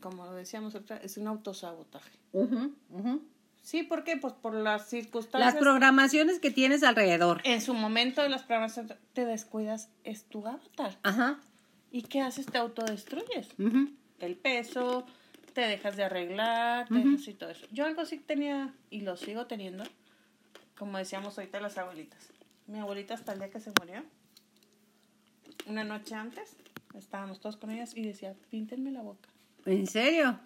como lo decíamos otra, es un autosabotaje. ujú. Sí, ¿por qué? Pues por las circunstancias. Las programaciones que tienes alrededor. En su momento de las programaciones te descuidas, es tu avatar. Ajá. ¿Y qué haces? Te autodestruyes. ujú. el peso, te dejas de arreglar, te dejas y todo eso. Yo algo sí tenía y lo sigo teniendo, como decíamos ahorita las abuelitas. Mi abuelita hasta el día que se murió, una noche antes, estábamos todos con ellas y decía, píntenme la boca. ¿En serio?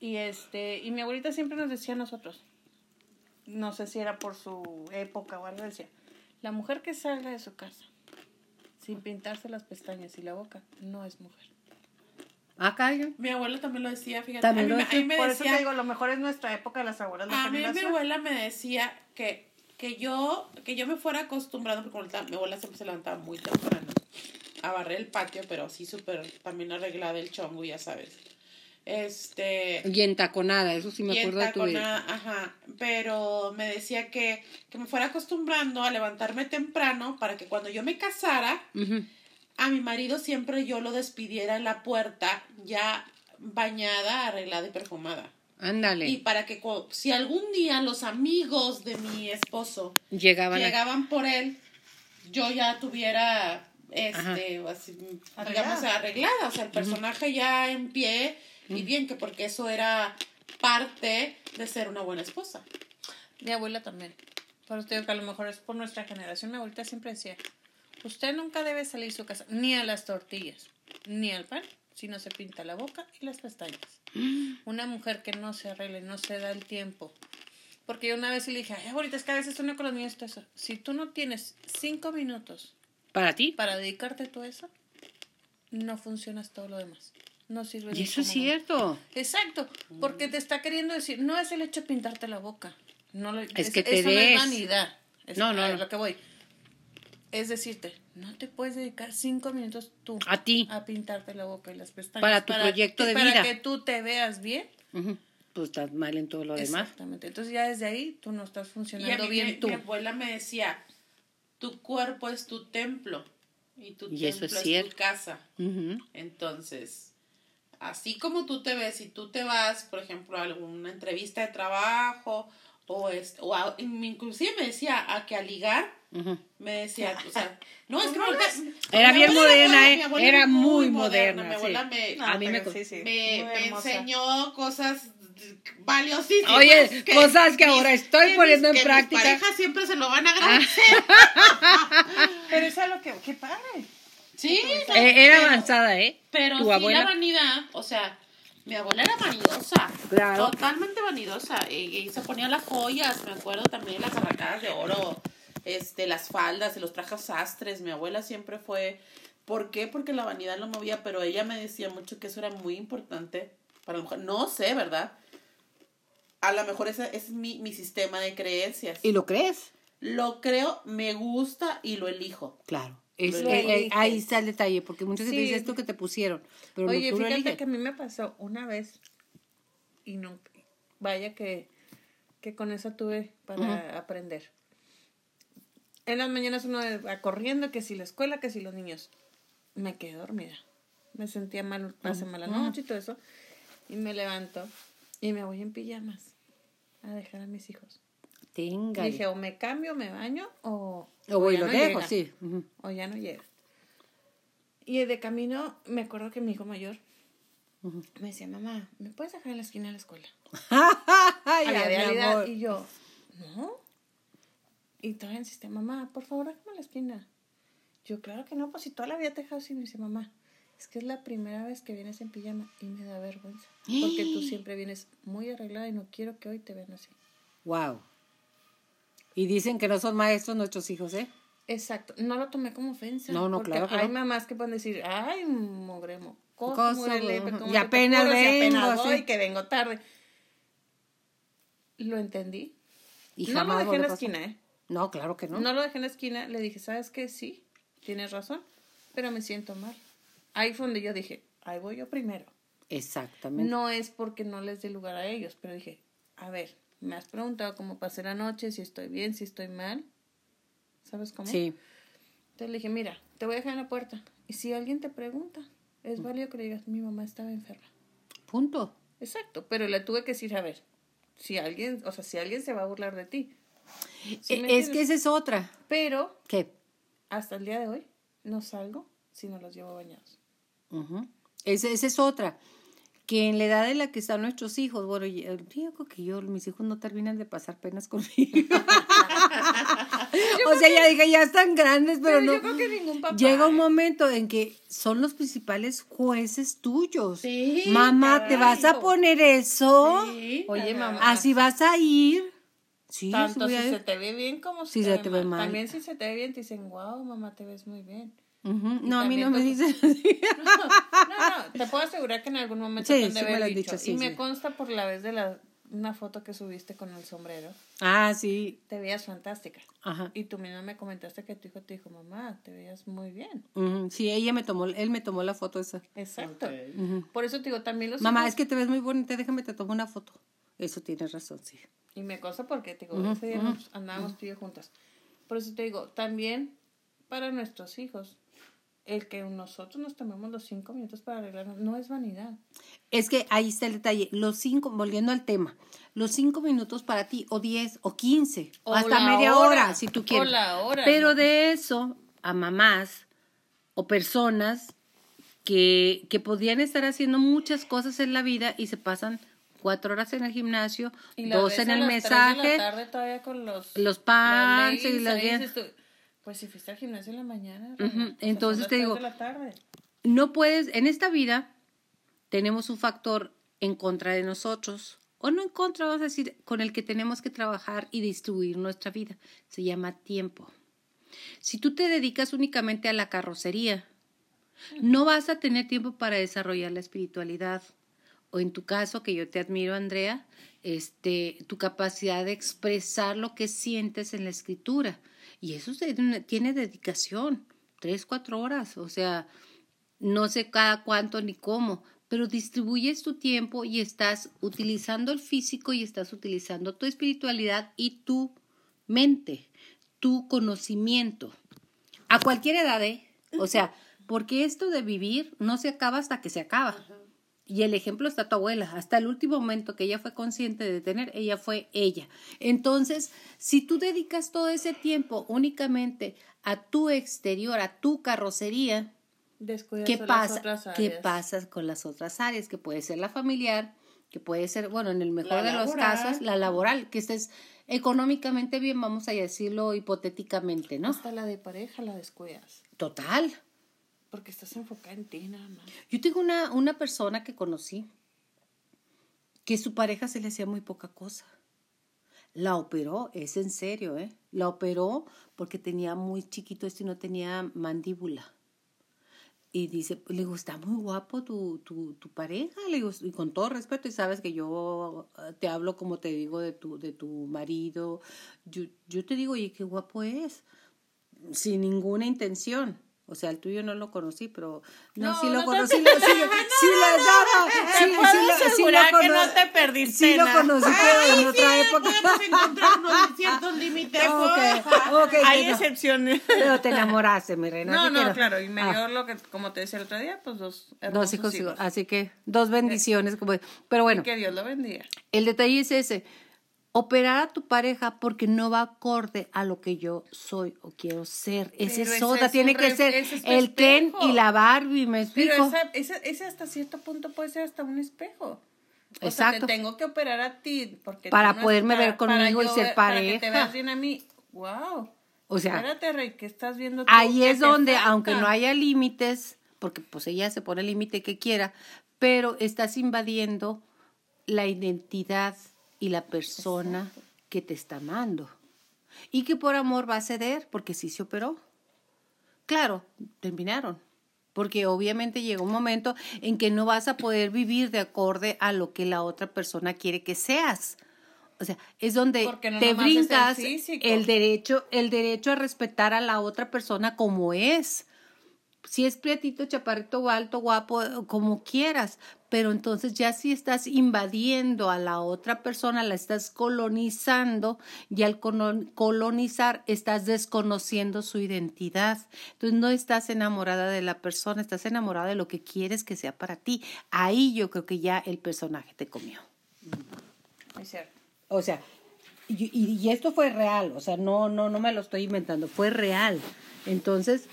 Y este, y mi abuelita siempre nos decía a nosotros, no sé si era por su época o algo, decía, la mujer que salga de su casa sin pintarse las pestañas y la boca no es mujer. Acá yo. Mi abuela también lo decía, fíjate. También a mí, lo me- a mí me Por eso te digo, lo mejor es nuestra época de las abuelas. la a mí mi abuela me decía que, que yo que yo me fuera acostumbrando, porque mi abuela siempre se levantaba muy temprano a barrer el patio, pero así súper también arreglada el chongo, ya sabes. Este... Y entaconada, eso sí me acuerdo de tu vida. ajá, pero me decía que, que me fuera acostumbrando a levantarme temprano para que cuando yo me casara, a mi marido siempre yo lo despidiera en la puerta ya bañada, arreglada y perfumada. Ándale. Y para que si algún día los amigos de mi esposo Llegaban a- llegaban por él, yo ya tuviera este así, digamos Arreglada. o sea, el personaje ya en pie y bien que porque eso era parte de ser una buena esposa. Mi abuela también. Por eso te digo que a lo mejor es por nuestra generación. Mi abuelita siempre decía, usted nunca debe salir de su casa, ni a las tortillas, ni al pan, si no se pinta la boca y las pestañas. Una mujer que no se arregle, no se da el tiempo. Porque yo una vez le dije, ay, abuelita, es que a veces uno con los niños está eso. Si tú no tienes cinco minutos ¿Para ti? para dedicarte tú a eso, no funcionas todo lo demás. No sirve Y eso es cierto. Exacto, porque te está queriendo decir, no es el hecho de pintarte la boca. No lo- Es que te eso no es des. vanidad. Es No, no, a no. lo que voy. Es decirte, no te puedes dedicar cinco minutos tú A ti. a pintarte la boca y las pestañas. Para tu proyecto de para vida. que tú te veas bien. Ujú. Pues estás mal en todo lo demás. Exactamente. Entonces ya desde ahí tú no estás Y a funcionando mí bien mi, tú. mi abuela me decía, tu cuerpo es tu templo y tu Y eso templo es es, cierto. tu casa. Entonces, así como tú te ves, si tú te vas, por ejemplo, a alguna entrevista de trabajo o, es, o a- inclusive me decía a que a ligar, me decía, o sea, no, es que abuela- Era bien moderna, ¿eh? abuela Era es muy moderna, Mi sí. abuela me, No, a mí me sí, sí, me, me enseñó cosas valiosísimas. Oye, cosas que ahora estoy que poniendo en que práctica. Mis parejas siempre se lo van a agradecer. Pero es lo que, qué padre. Sí, no, Eh, era pero- avanzada, ¿eh? Pero Tu sí, abuela. la vanidad, o sea, mi abuela era vanidosa. Claro. Totalmente vanidosa. Y, y se ponía las joyas, me acuerdo también las arrancadas de oro, este, las faldas los trajes sastres. Mi abuela siempre fue. ¿Por qué? Porque la vanidad lo movía, pero ella me decía mucho que eso era muy importante para la mujer. No sé, ¿verdad? A lo mejor ese es mi, mi sistema de creencias. ¿Y lo crees? Lo creo, me gusta y lo elijo. Claro. Es, Lo eh, eh, ahí está el detalle, porque muchas veces Sí. dices esto que te pusieron, pero no, Oye, tú lo fíjate que a mí me pasó una vez y no, vaya que, que con eso tuve para aprender. En las mañanas uno va corriendo, que si la escuela, que si los niños. Me quedé dormida. Me sentía mal, pasé mala noche y todo eso. Y me levanto y me voy en pijamas a dejar a mis hijos. Tenga. Dije, o me cambio, me baño, o, o voy lo no dejo, llega. sí. O ya no llega. Y de camino me acuerdo que mi hijo mayor me decía, mamá, ¿me puedes dejar en la esquina de la escuela? Ay, realidad. amor. Y yo, no. Y todavía insistía, mamá, por favor, déjame en la esquina. Yo, claro que no, pues si toda la vida te he dejado así. Me dice, mamá, es que es la primera vez que vienes en pijama y me da vergüenza. Porque tú siempre vienes muy arreglada y no quiero que hoy te vean así. Wow. Y dicen que no son maestros nuestros hijos, ¿eh? Exacto, no lo tomé como ofensa. No, no, porque claro hay no. mamás que pueden decir, ay, mogremo, ujú. ¿cómo Y apenas? Si vengo, apenas voy, sí. que vengo tarde. Lo entendí. Y no lo dejé en la esquina, ¿eh? No, claro que no. No lo dejé en la esquina, le dije, ¿sabes qué? Sí, tienes razón, pero me siento mal. Ahí fue donde yo dije, ahí voy yo primero. Exactamente. No es porque no les dé lugar a ellos, pero dije, a ver, me has preguntado cómo pasé la noche, si estoy bien, si estoy mal. ¿Sabes cómo? Sí. Entonces le dije, mira, te voy a dejar en la puerta. Y si alguien te pregunta, es válido que le digas, mi mamá estaba enferma. Punto. Exacto, pero le tuve que decir, a ver, si alguien, o sea, si alguien se va a burlar de ti. ¿Sí E- es entiendes? que esa es otra. Pero ¿Qué? hasta el día de hoy no salgo si no los llevo bañados. Ujú. Esa, esa es otra. Que en la edad en la que están nuestros hijos, bueno, yo creo que yo, mis hijos no terminan de pasar penas conmigo. o sea, ya dije, ya están grandes, pero, Pero no. yo creo que ningún papá, Llega un momento en que son los principales jueces tuyos. Sí, Mamá, ¿te vas a poner eso? Sí, Oye, mamá. Así vas a ir. Sí, Tanto si voy a ir. se te ve bien como Si se te ve mal. También si se te ve bien, te dicen, wow, mamá, te ves muy bien. No, a mí no me tú- dicen así. No, no, te puedo asegurar que en algún momento Sí, te me lo has dicho. dicho, sí, y me sí. consta por la vez de la una foto que subiste con el sombrero. Ah, sí. Te veías fantástica. Ajá. Y tú misma me comentaste que tu hijo te dijo, mamá, te veías muy bien. Ujú. Sí, ella me tomó, él me tomó la foto esa. Exacto. Por eso te digo, también los Mamá, hijos- es que te ves muy bonita, déjame te tomo una foto. Eso tienes razón, sí. Y me consta porque te digo, ese día nos andábamos tú y yo juntas. Por eso te digo, también para nuestros hijos, el que nosotros nos tomemos los cinco minutos para arreglarnos no es vanidad. Es que ahí está el detalle. Los cinco, volviendo al tema, los cinco minutos para ti, o diez, o quince, o, hasta media hora, hora, si tú o quieres. la hora, Pero de eso, a mamás o personas que, que podrían estar haciendo muchas cosas en la vida y se pasan cuatro horas en el gimnasio, Y dos en el la tarde todavía con los, los pants y las Pues si fuiste al gimnasio en la mañana. Entonces te digo, de la tarde. no puedes, en esta vida tenemos un factor en contra de nosotros, o no en contra, vamos a decir, con el que tenemos que trabajar y distribuir nuestra vida. Se llama tiempo. Si tú te dedicas únicamente a la carrocería, no vas a tener tiempo para desarrollar la espiritualidad. O en tu caso, que yo te admiro, Andrea, este, tu capacidad de expresar lo que sientes en la escritura. Y eso tiene dedicación, tres, cuatro horas. O sea, no sé cada cuánto ni cómo, pero distribuyes tu tiempo y estás utilizando el físico y estás utilizando tu espiritualidad y tu mente, tu conocimiento. A cualquier edad, ¿eh? O sea, porque esto de vivir no se acaba hasta que se acaba. Y el ejemplo está tu abuela. Hasta el último momento que ella fue consciente de tener, ella fue ella. Entonces, si tú dedicas todo ese tiempo únicamente a tu exterior, a tu carrocería, Descuidas ¿Qué las pasa? otras ¿Qué pasa con las otras áreas? Que puede ser la familiar, que puede ser, bueno, en el mejor La de los casos, la laboral, que estés económicamente bien, vamos a decirlo hipotéticamente, ¿no? Hasta la de pareja la descuidas. Total. Porque estás enfocada en ti nada más. Yo tengo una, una persona que conocí que su pareja se le hacía muy poca cosa. La operó, es en serio, ¿eh? La operó porque tenía muy chiquito esto y no tenía mandíbula. Y dice, le digo, está muy guapo tu, tu, tu pareja, le digo, y con todo respeto, y sabes que yo eh, te hablo como te digo de tu, de tu marido, yo, yo te digo, oye, qué guapo es, sin ninguna intención. O sea, el tuyo no lo conocí, pero no, No, sí lo no conocí, sí, lo- sí, lo- sí, no, sí, sí, sí lo asegurar que cono- no te perdiste Sí lo conocí, pero en otra época. Podemos encontrarnos en ciertos límites. Hay excepciones. Pero te enamoraste, mi reina. No, no, claro. Y me Ah. dio lo que, como te decía el otro día, pues dos Dos hijos. así que dos bendiciones. Como, pero bueno, Que Dios lo bendiga. el detalle es ese. Operar a tu pareja porque no va acorde a lo que yo soy o quiero ser. Ese es tiene un que ser es el Ken y la Barbie, ¿me explico? Pero esa, esa, ese hasta cierto punto puede ser hasta un espejo. O sea, Exacto. te tengo que operar a ti. Porque Para no- poderme ver conmigo y yo ser ver- Para que te pareja. veas bien a mí. Wow. O sea, Espérate, Rey, ¿qué estás viendo? Ahí ¿Qué es donde, falta? aunque no haya límites, porque pues ella se pone el límite que quiera, pero estás invadiendo la identidad y la persona que te está amando. Y que por amor va a ceder, porque sí se operó. Claro, terminaron. Porque obviamente llega un momento en que no vas a poder vivir de acorde a lo que la otra persona quiere que seas. O sea, es donde no te el brincas físico. el derecho, el derecho a respetar a la otra persona como es. Si es prietito, chaparrito, alto, guapo, como quieras, pero entonces ya si estás invadiendo a la otra persona, la estás colonizando y al colonizar estás desconociendo su identidad. Entonces no estás enamorada de la persona, estás enamorada de lo que quieres que sea para ti. Ahí yo creo que ya el personaje te comió. Es cierto. O sea, y, y- y esto fue real, o sea, no, no, no me lo estoy inventando, fue real. Entonces,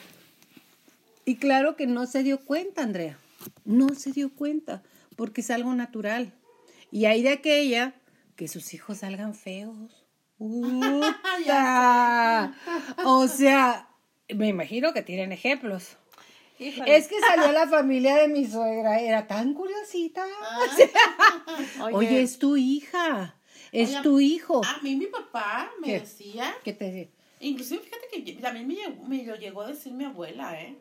y claro que no se dio cuenta, Andrea, no se dio cuenta, porque es algo natural. Y hay de aquella que sus hijos salgan feos. ¡Uta! o sea, me imagino que tienen ejemplos. Híjole. Es que salió la familia de mi suegra, era tan curiosita. Oye, es tu hija. Es Oye, tu hijo. A mí mi papá me ¿Qué? decía, ¿Qué te decía? inclusive fíjate que también me, llegó- me lo llegó a decir mi abuela, ¿eh?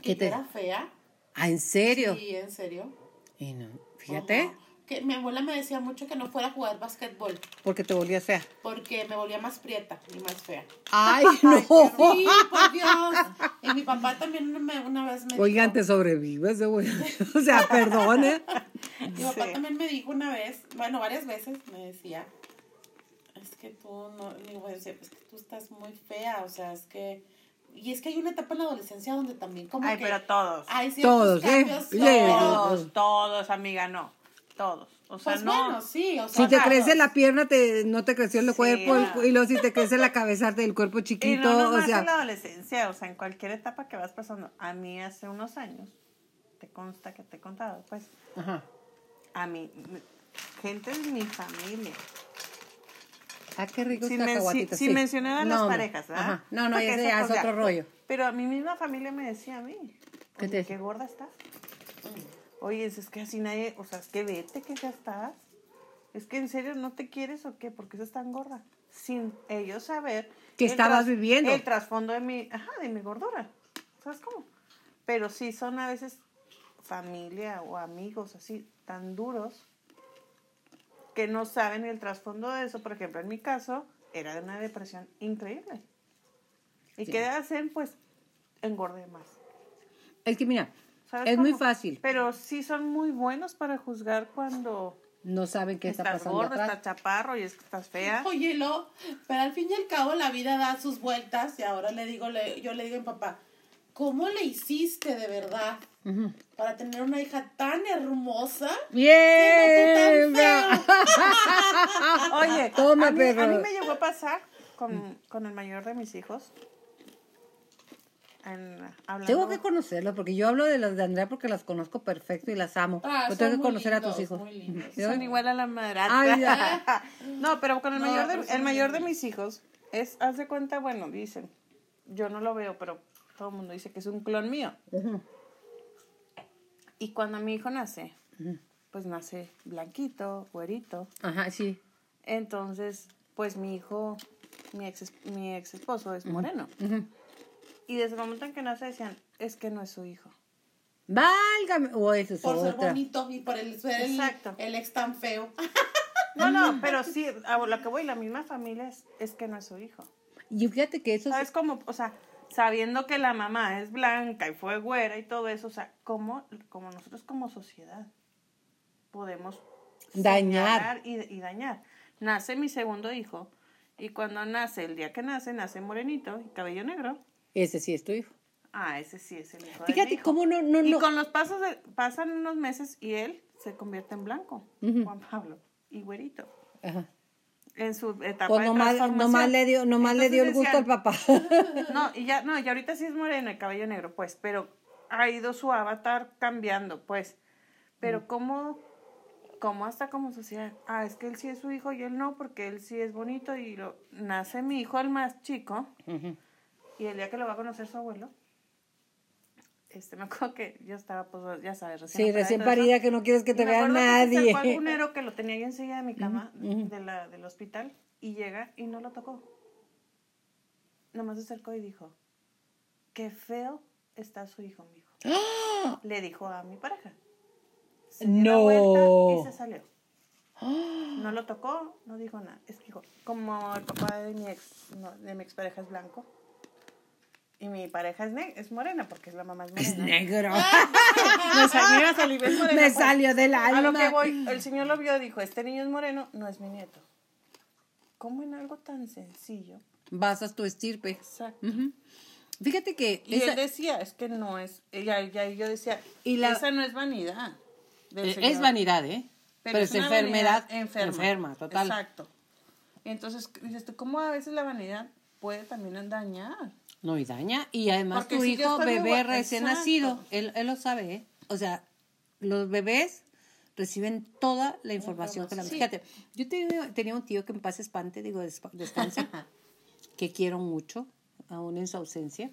¿Qué Que te- era fea. Ah, ¿en serio? Sí, en serio. Y no, fíjate. Que mi abuela me decía mucho que no fuera a jugar básquetbol porque te volvías fea. porque me volvía más prieta y más fea. Ay, no. Sí, por Dios. Y mi papá también me- una vez me Oigan, dijo, te sobrevives, güey. O sea, perdone. mi papá también me dijo una vez, bueno, varias veces me decía, es que tú no, digo, es que tú estás muy fea, o sea, es que, y es que hay una etapa en la adolescencia donde también como Ay, que pero todos. hay Todos, ¿eh? cambios. Yeah. todos. Todos, todos, amiga, no. Todos. O sea, Pues no. bueno, sí, o sea, Si te claro. crece la pierna, te, no te creció el Sí, cuerpo. no. y luego si te crece la cabeza, el cuerpo Y chiquito. no o nomás en la sea, adolescencia, o sea, en cualquier etapa que vas pasando. A mí hace unos años, te consta que te he contado, pues, ajá. a mí, gente de mi familia. Ah, qué rico Sin, es men- sin sí. mencionar a No, las parejas, ¿verdad? Ajá. No, no, ese es otro rollo. Pero a mi misma familia me decía a mí, ¿Qué te qué gorda estás. Oye, es que así nadie, o sea, es que vete que ya estás. Es que en serio no te quieres o qué, porque estás tan gorda. Sin ellos saber Que el estabas viviendo. El trasfondo de mi, ajá, de mi gordura. ¿Sabes cómo? Pero sí son a veces familia o amigos así tan duros que no saben el trasfondo de eso. Por ejemplo, en mi caso, era de una depresión increíble. ¿Y qué hacen? Pues engordé más. Es que mira, ¿Sabes es muy fácil. Pero sí son muy buenos para juzgar cuando No saben qué está estás pasando gordo, atrás. estás chaparro y es que estás fea. Oye, lo, pero al fin y al cabo la vida da sus vueltas y ahora le digo, le, yo le digo a mi papá, ¿cómo le hiciste de verdad para tener una hija tan hermosa? ¡Bien! Feo? Oye, Toma, a, mí, perro. a mí me llegó a pasar con, con el mayor de mis hijos. En, hablando, Tengo que conocerlo porque yo hablo de las de Andrea porque las conozco perfecto y las amo. Ah, Pero tengo que conocer a tus hijos. Son igual a la madrastra. Ay, ya. no, pero con el No, mayor, de, el mayor de mis hijos es, haz de cuenta, bueno, dicen, yo no lo veo, pero todo el mundo dice que es un clon mío. Y cuando mi hijo nace, pues nace blanquito, güerito. Ajá, sí. Entonces, pues mi hijo, mi ex, mi ex esposo es moreno. Y desde el momento en que nace decían, es que no es su hijo. Válgame. O eso es Por ser bonito y por el ser el, Exacto. el ex tan feo. No, no, pero sí, a lo que voy, la misma familia es, es que no es su hijo. Y fíjate que eso es- ¿Sabes cómo? O sea, sabiendo que la mamá es blanca y fue güera y todo eso, o sea, ¿cómo, como nosotros como sociedad podemos Dañar. y, y dañar? Nace mi segundo hijo y cuando nace, el día que nace, nace morenito y cabello negro. ese sí es tu hijo. Ah, ese sí es el hijo de Fíjate mi hijo. cómo no, no, Y no. con los pasos de, pasan unos meses y él se convierte en blanco. Juan Pablo, y güerito. Ajá. En su etapa Pues de nomás, transformación. nomás le dio, nomás le dio el gusto al papá. No, y ya, no, y ahorita sí es moreno el cabello negro, pues, pero ha ido su avatar cambiando, pues. Pero cómo, cómo hasta como sociedad, ah, es que él sí es su hijo y él no, porque él sí es bonito y lo, nace mi hijo el más chico, y el día que lo va a conocer su abuelo, este, me acuerdo que yo estaba, pues, ya sabes, recién Sí, recién parida que no quieres que te me vea acuerdo que nadie. cunero que lo tenía ahí enseguida de mi cama de la, del hospital y llega y no lo tocó. Nomás se acercó y dijo, qué feo está su hijo, mi hijo. ¡Ah! Le dijo a mi pareja. Se dio vuelta y se salió. No lo tocó, no dijo nada. Es que dijo, como el papá de mi ex, no, de mi expareja es blanco. Y mi pareja es, ne- es morena porque es la mamá es morena. Es negro. Me sal- es morena, Me pues. salió del A lo que alma. voy, el señor lo vio y dijo, este niño es moreno, no es mi nieto. ¿Cómo en algo tan sencillo? Basas tu estirpe. Exacto. Ujú. Fíjate que Y esa- él decía, es que no es, ella, ya yo decía, Y la- esa no es vanidad. eh, señor, es vanidad, ¿eh? Pero, es, una enfermedad. enferma. Enferma, total. Exacto. Entonces, dices tú, ¿cómo a veces la vanidad puede también dañar? No, y daña. Y además Porque tu si hijo, bebé recién Exacto. nacido, él, él lo sabe, ¿eh? O sea, los bebés reciben toda la información que la Sí. Fíjate, yo tenía, tenía un tío que en paz espante, digo, despa- descanse, que quiero mucho, aún en su ausencia.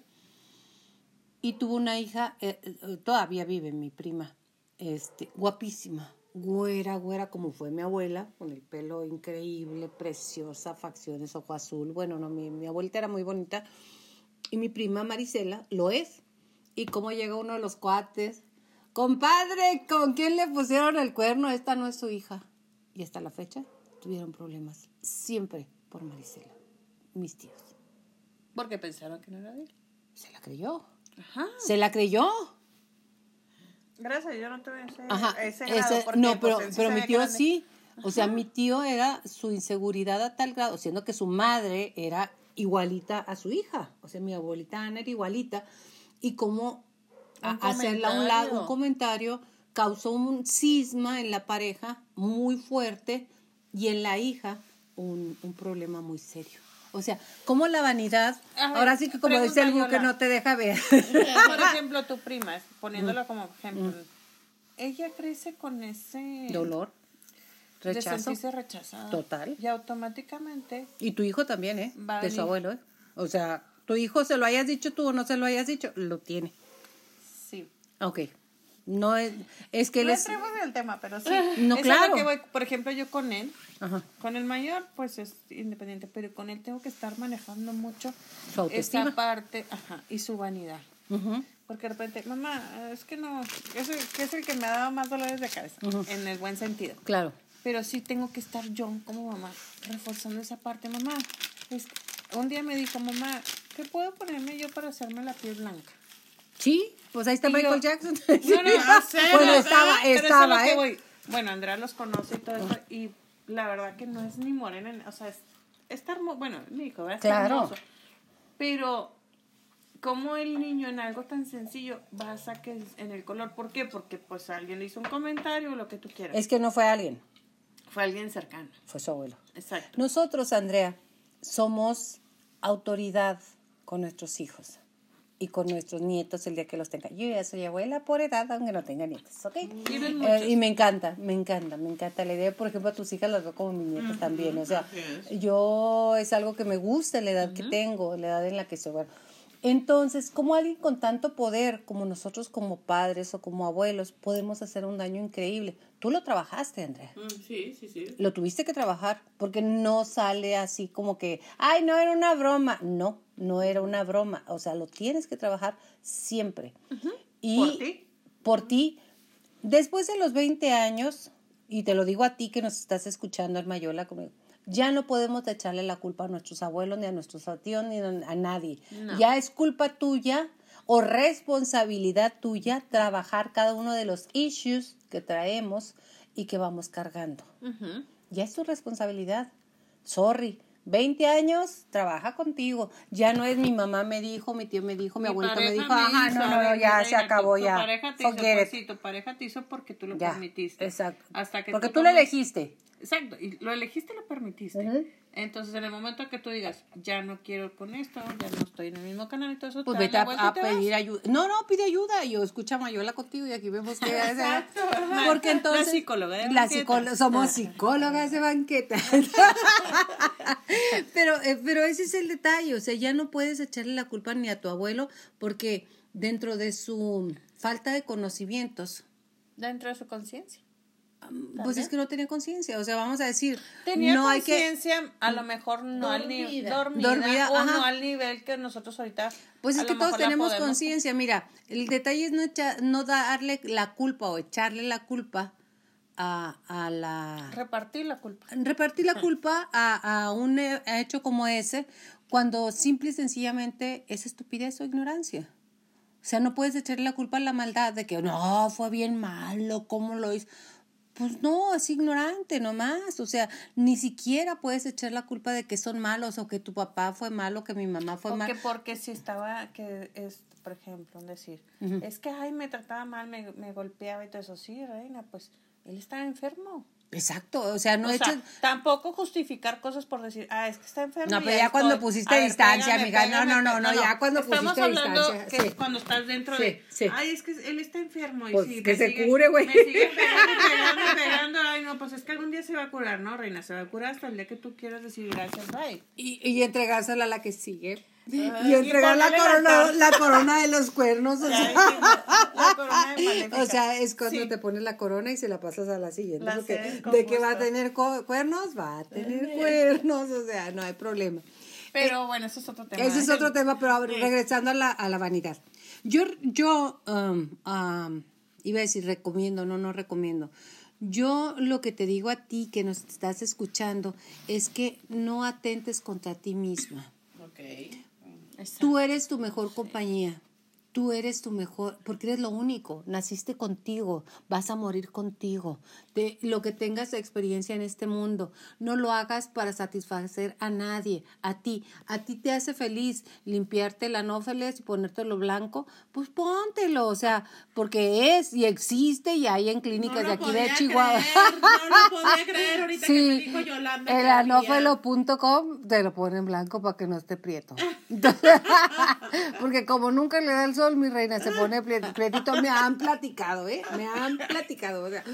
Y tuvo una hija, eh, eh, todavía vive mi prima, este, guapísima, güera, güera, como fue mi abuela, con el pelo increíble, preciosa, facciones, ojo azul. Bueno, no, mi, mi abuelita era muy bonita. Y mi prima Marisela lo es. Y cómo llega uno de los cuates. Compadre, ¿con quién le pusieron el cuerno? Esta no es su hija. Y hasta la fecha tuvieron problemas. Siempre por Marisela. Mis tíos. Porque pensaron que no era de él. Se la creyó. Ajá. Se la creyó. Gracias, yo no tuve ese, Ajá. ese ese- porque, no, pero, pues, sí pero mi tío sí. O sea, mi tío era su inseguridad a tal grado, siendo que su madre era igualita a su hija. O sea, mi abuelita Ana era igualita. Y como a- hacerla a un lado, un comentario. causó un cisma en la pareja muy fuerte y en la hija un, un problema muy serio. O sea, como la vanidad, ahora sí que como dice el pregunta, que no te deja ver. Por ejemplo, tu prima, poniéndolo como ejemplo, ella crece con ese Dolor, de rechazo. sentirse rechazada. Total. Y automáticamente, Y tu hijo también, ¿eh? Va de su abuelo, ¿eh? O sea, tu hijo se lo hayas dicho tú o no se lo hayas dicho, lo tiene. sí. Ok. No es, es que él no es... entremos en el tema, pero sí. No, Es claro. que voy. Por ejemplo, yo con él, Ajá. con el mayor, pues es independiente, pero con él tengo que estar manejando mucho Su autoestima. esa parte, ajá, y su vanidad. Porque de repente, mamá, es que no, es el, que es el que me ha dado más dolores de cabeza, en el buen sentido. Claro. Pero sí tengo que estar yo como mamá, reforzando esa parte. Mamá, es- un día me dijo, mamá, ¿qué puedo ponerme yo para hacerme la piel blanca? Sí, pues ahí está Y Michael yo- Jackson. No, no, no sé, bueno, no, estaba, es a estaba, que ¿eh? Bueno, Andrea los conoce y todo eso, y la verdad que no es ni morena, o sea, es, está hermoso, bueno, mi hijo, ¿verdad? Está Claro. hermoso. Pero, como el niño en algo tan sencillo basa que es en el color? ¿Por qué? Porque pues alguien le hizo un comentario o lo que tú quieras. Es que no fue alguien, Fue alguien cercano. fue su abuelo. Exacto. Nosotros, Andrea, somos autoridad con nuestros hijos y con nuestros nietos el día que los tenga. Yo ya soy abuela por edad, aunque no tenga nietos, ¿ok? Eh, y me encanta, me encanta, me encanta la idea. Por ejemplo, a tus hijas las veo como mis nietas también. O sea, yo es algo que me gusta, la edad que tengo, la edad en la que soy. Bueno, entonces, como alguien con tanto poder como nosotros como padres o como abuelos podemos hacer un daño increíble? Tú lo trabajaste, Andrea Mm, Sí, sí, sí. lo tuviste que trabajar porque no sale así como que, ay, no era una broma. No, no era una broma. O sea, lo tienes que trabajar siempre. Y ¿Por ti? Por ti. Después de los 20 años, y te lo digo a ti que nos estás escuchando, Armayola, como, ya no podemos echarle la culpa a nuestros abuelos, ni a nuestros tíos, ni a nadie. Ya es culpa tuya o responsabilidad tuya trabajar cada uno de los issues que traemos y que vamos cargando. Ya es tu responsabilidad. Sorry. 20 años, trabaja contigo. Ya no es mi mamá me dijo, mi tío me dijo, mi, Mi abuelita me dijo, ajá, hizo, no, no, ya se acabó, tu, ya. Tu pareja te hizo, pues sí, tu pareja te hizo porque tú lo Ya, permitiste. Exacto. Hasta que Porque tú lo tomas- elegiste. Exacto, y lo elegiste y lo permitiste. Ujú. Entonces, en el momento que tú digas, ya no quiero con esto, ya no estoy en el mismo canal y todo eso, Pues vete a, vas. pedir ayuda. No, no, pide ayuda. Yo escucha Mayola contigo y aquí vemos que Exacto. Porque entonces. La psicóloga de la banqueta. psicóloga- somos psicólogas de banqueta. pero, eh, pero ese es el detalle. O sea, ya no puedes echarle la culpa ni a tu abuelo porque dentro de su falta de conocimientos, Dentro de su conciencia. Pues es que no tenía conciencia. O sea, vamos a decir, Tenía no hay que. conciencia, a lo mejor no al nivel Dormida. dormida, Dormida, o ajá. no al nivel que nosotros ahorita. Pues es que todos tenemos conciencia. Mira, el detalle es no, echa- no darle la culpa o echarle la culpa a, a la... Repartir la culpa. Repartir la culpa a, a un he- hecho como ese cuando simple y sencillamente es estupidez o ignorancia. O sea, no puedes echarle la culpa a la maldad de que no, fue bien malo, ¿cómo lo hizo? Pues no, es ignorante nomás. O sea, ni siquiera puedes echar la culpa de que son malos o que tu papá fue malo, que mi mamá fue malo. porque si estaba, que es, por ejemplo, un decir, es que, ay, me trataba mal, me, me golpeaba y todo eso. Sí, reina, pues él estaba enfermo. Exacto, o sea, no o sea, tampoco justificar cosas por decir, ah, es que está enfermo. No, pero ya cuando pusiste A ver, distancia, pégame, amiga, no, pégame, no, no, no, ya cuando Estamos pusiste hablando distancia, que sí. cuando estás dentro Sí, de, sí. ay, es que él está enfermo y Pues, sí, que se sigue- cure, güey. Me sigue pegando, pegando, pegando, ay, no, pues es que algún día se va a curar, ¿no, reina? Se va a curar hasta el día que tú quieras decir gracias, bye. Y, y entregársela a la que sigue. Y entregar la corona, la corona de los cuernos. O sea, la corona de O sea, es cuando te pones la corona y se la pasas a la siguiente. de que va a tener cuernos, va a tener cuernos. O sea, no hay problema. Pero bueno, eso es otro tema. Ese es otro tema, pero regresando a la, a la vanidad. Yo, yo um, um, iba a decir recomiendo, no, no recomiendo. Yo lo que te digo a ti que nos estás escuchando es que no atentes contra ti misma. Okay. Tú eres tu mejor compañía. Tú eres tu mejor, porque eres lo único, naciste contigo, vas a morir contigo. De lo que tengas de experiencia en este mundo, no lo hagas para satisfacer a nadie, a ti. A ti te hace feliz limpiarte el anófeles y ponértelo blanco, pues póntelo, o sea, porque es y existe y hay en clínicas de aquí de Chihuahua. no lo podía creer ahorita que me dijo Yolanda. El anófelo.com te lo pone en blanco para que no esté prieto. porque como nunca le da el mi reina, se pone prietito. Me han platicado, ¿eh? Me han platicado. O sea,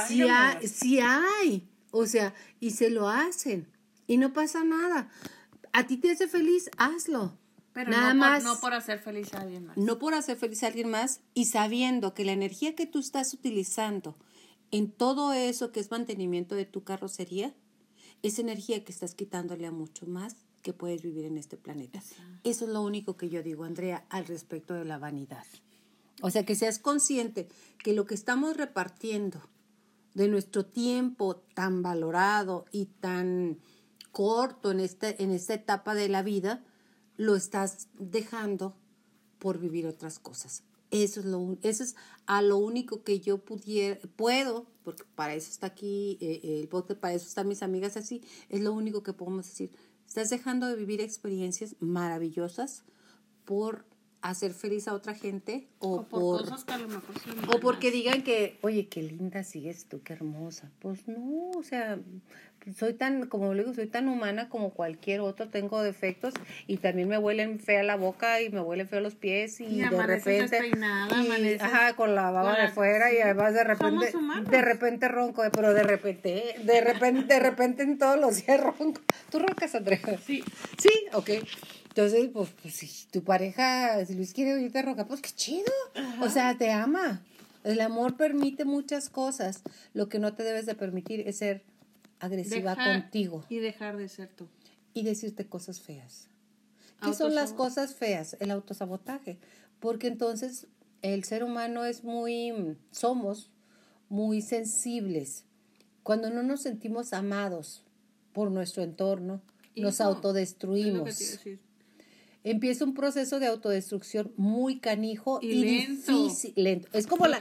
si hay, hay. O sea, y se lo hacen. Y no pasa nada. A ti te hace feliz, hazlo. Pero Nada no, por, más, no por hacer feliz a alguien más. No por hacer feliz a alguien más y sabiendo que la energía que tú estás utilizando en todo eso que es mantenimiento de tu carrocería, es energía que estás quitándole a mucho más que puedes vivir en este planeta. Eso es lo único que yo digo, Andrea, al respecto de la vanidad. O sea, que seas consciente que lo que estamos repartiendo de nuestro tiempo tan valorado y tan corto en, este, en esta etapa de la vida, lo estás dejando por vivir otras cosas. Eso es, lo, eso es a lo único que yo pudiera, puedo, porque para eso está aquí eh, el podcast, para eso están mis amigas así, es lo único que podemos decir Estás dejando de vivir experiencias maravillosas por hacer feliz a otra gente o, por, cosas que a lo mejor o porque digan que oye qué linda sigues tú qué hermosa pues no o sea soy tan como le digo soy tan humana como cualquier otro tengo defectos y también me huelen fea la boca y me huelen feo los pies y, de repente y, ajá con la baba de fuera y además de repente de repente ronco pero de repente de repente de repente en todos los días ronco. Tú roncas Andrea sí. Sí ok entonces, pues, pues si tu pareja, si Luis quiere oírte roncar, pues qué chido. O sea, te ama. El amor permite muchas cosas. Lo que no te debes de permitir es ser agresiva contigo. Y dejar de ser tú. Y decirte cosas feas. ¿Qué son las cosas feas? El autosabotaje. Porque entonces el ser humano es muy, somos muy sensibles. Cuando no nos sentimos amados por nuestro entorno, nos autodestruimos empieza un proceso de autodestrucción muy canijo y, lento. difícil, lento. Es como la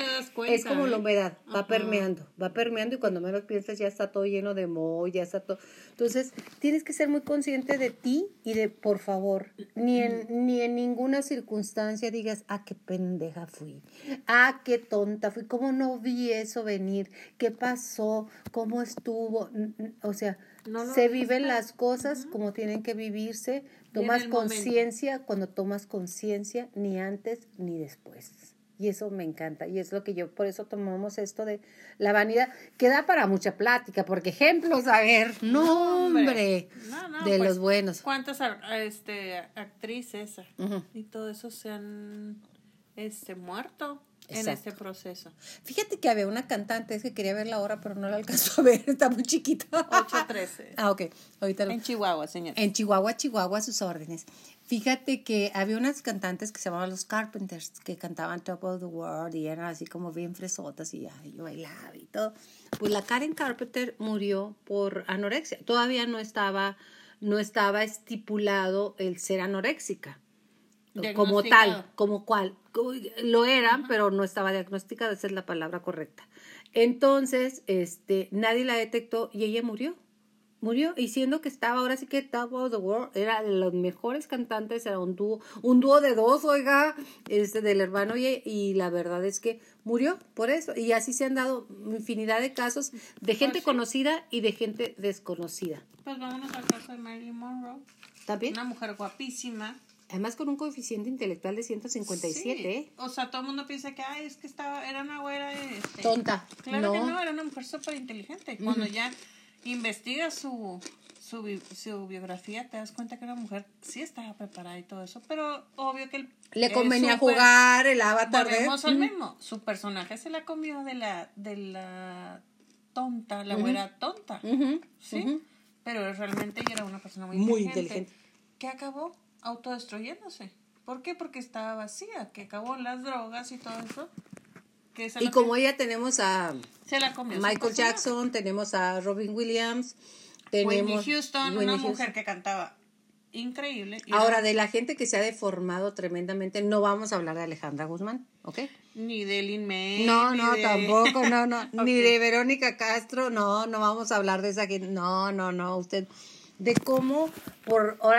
es como la ¿eh? humedad, va permeando, va permeando y cuando menos piensas ya está todo lleno de moho, ya está todo. Entonces, tienes que ser muy consciente de ti y de por favor, ni en ni en ninguna circunstancia digas, "Ah, qué pendeja fui. Ah, qué tonta fui. ¿Cómo no vi eso venir? ¿Qué pasó? ¿Cómo estuvo?" O sea, se viven las cosas como tienen que vivirse Tomas conciencia cuando tomas conciencia, ni antes ni después. Y eso me encanta. Y es lo que yo, por eso tomamos esto de la vanidad, que da para mucha plática, porque ejemplos, a ver, nombre de los pues, buenos. ¿Cuántas este, actrices y todo eso se han este, muerto? En este proceso. Fíjate que había una cantante, es que quería ver la hora, pero no la alcanzó a ver, está muy chiquita. 8.13. ah, ok. Ahorita En Chihuahua, señor. En Chihuahua, Chihuahua, a sus órdenes. Fíjate que había unas cantantes que se llamaban los Carpenters, que cantaban Top of the World y eran así como bien fresotas y ay, yo bailaba y todo. Pues la Karen Carpenter murió por anorexia. Todavía no estaba, no estaba estipulado el ser anoréxica como tal, como cual. Lo eran, pero no estaba diagnosticada, esa es la palabra correcta. Entonces, este, nadie la detectó y ella murió. Murió, y siendo que estaba ahora sí que Top of the World, era de los mejores cantantes, era un dúo, un dúo de dos, oiga, este, del hermano, y, y la verdad es que murió por eso. Y así se han dado infinidad de casos de gente pues conocida y de gente desconocida. Pues vámonos al caso de Marilyn Monroe. ¿También? Una mujer guapísima Además con un coeficiente intelectual de 157. ¿eh? O sea, todo el mundo piensa que, ay, es que estaba, era una güera... Este, Tonta. Claro que no, era una mujer súper inteligente. Cuando ya investiga su, su, bi- su biografía, te das cuenta que una mujer sí estaba preparada y todo eso, pero obvio que el- Le convenía jugar el avatar de... Volvemos al mismo. Su personaje se la comió de la, de la tonta, la güera tonta. ¿Sí? Pero realmente ella era una persona muy, Muy inteligente. inteligente. Que acabó autodestruyéndose. ¿Por qué? Porque estaba vacía, que acabó las drogas y todo eso. Que esa Y como ella tenemos a se la comió. su Michael. Jackson, tenemos a Robin Williams, tenemos... Whitney Houston, Whitney una Houston. mujer que cantaba increíble. y Ahora, era- de la gente que se ha deformado tremendamente, no vamos a hablar de Alejandra Guzmán, ¿ok? Ni de Lin May. No, no, de- tampoco, no, no. Ni de Verónica Castro, no, no vamos a hablar de esa que, no, no, no, usted, de cómo, por, ahora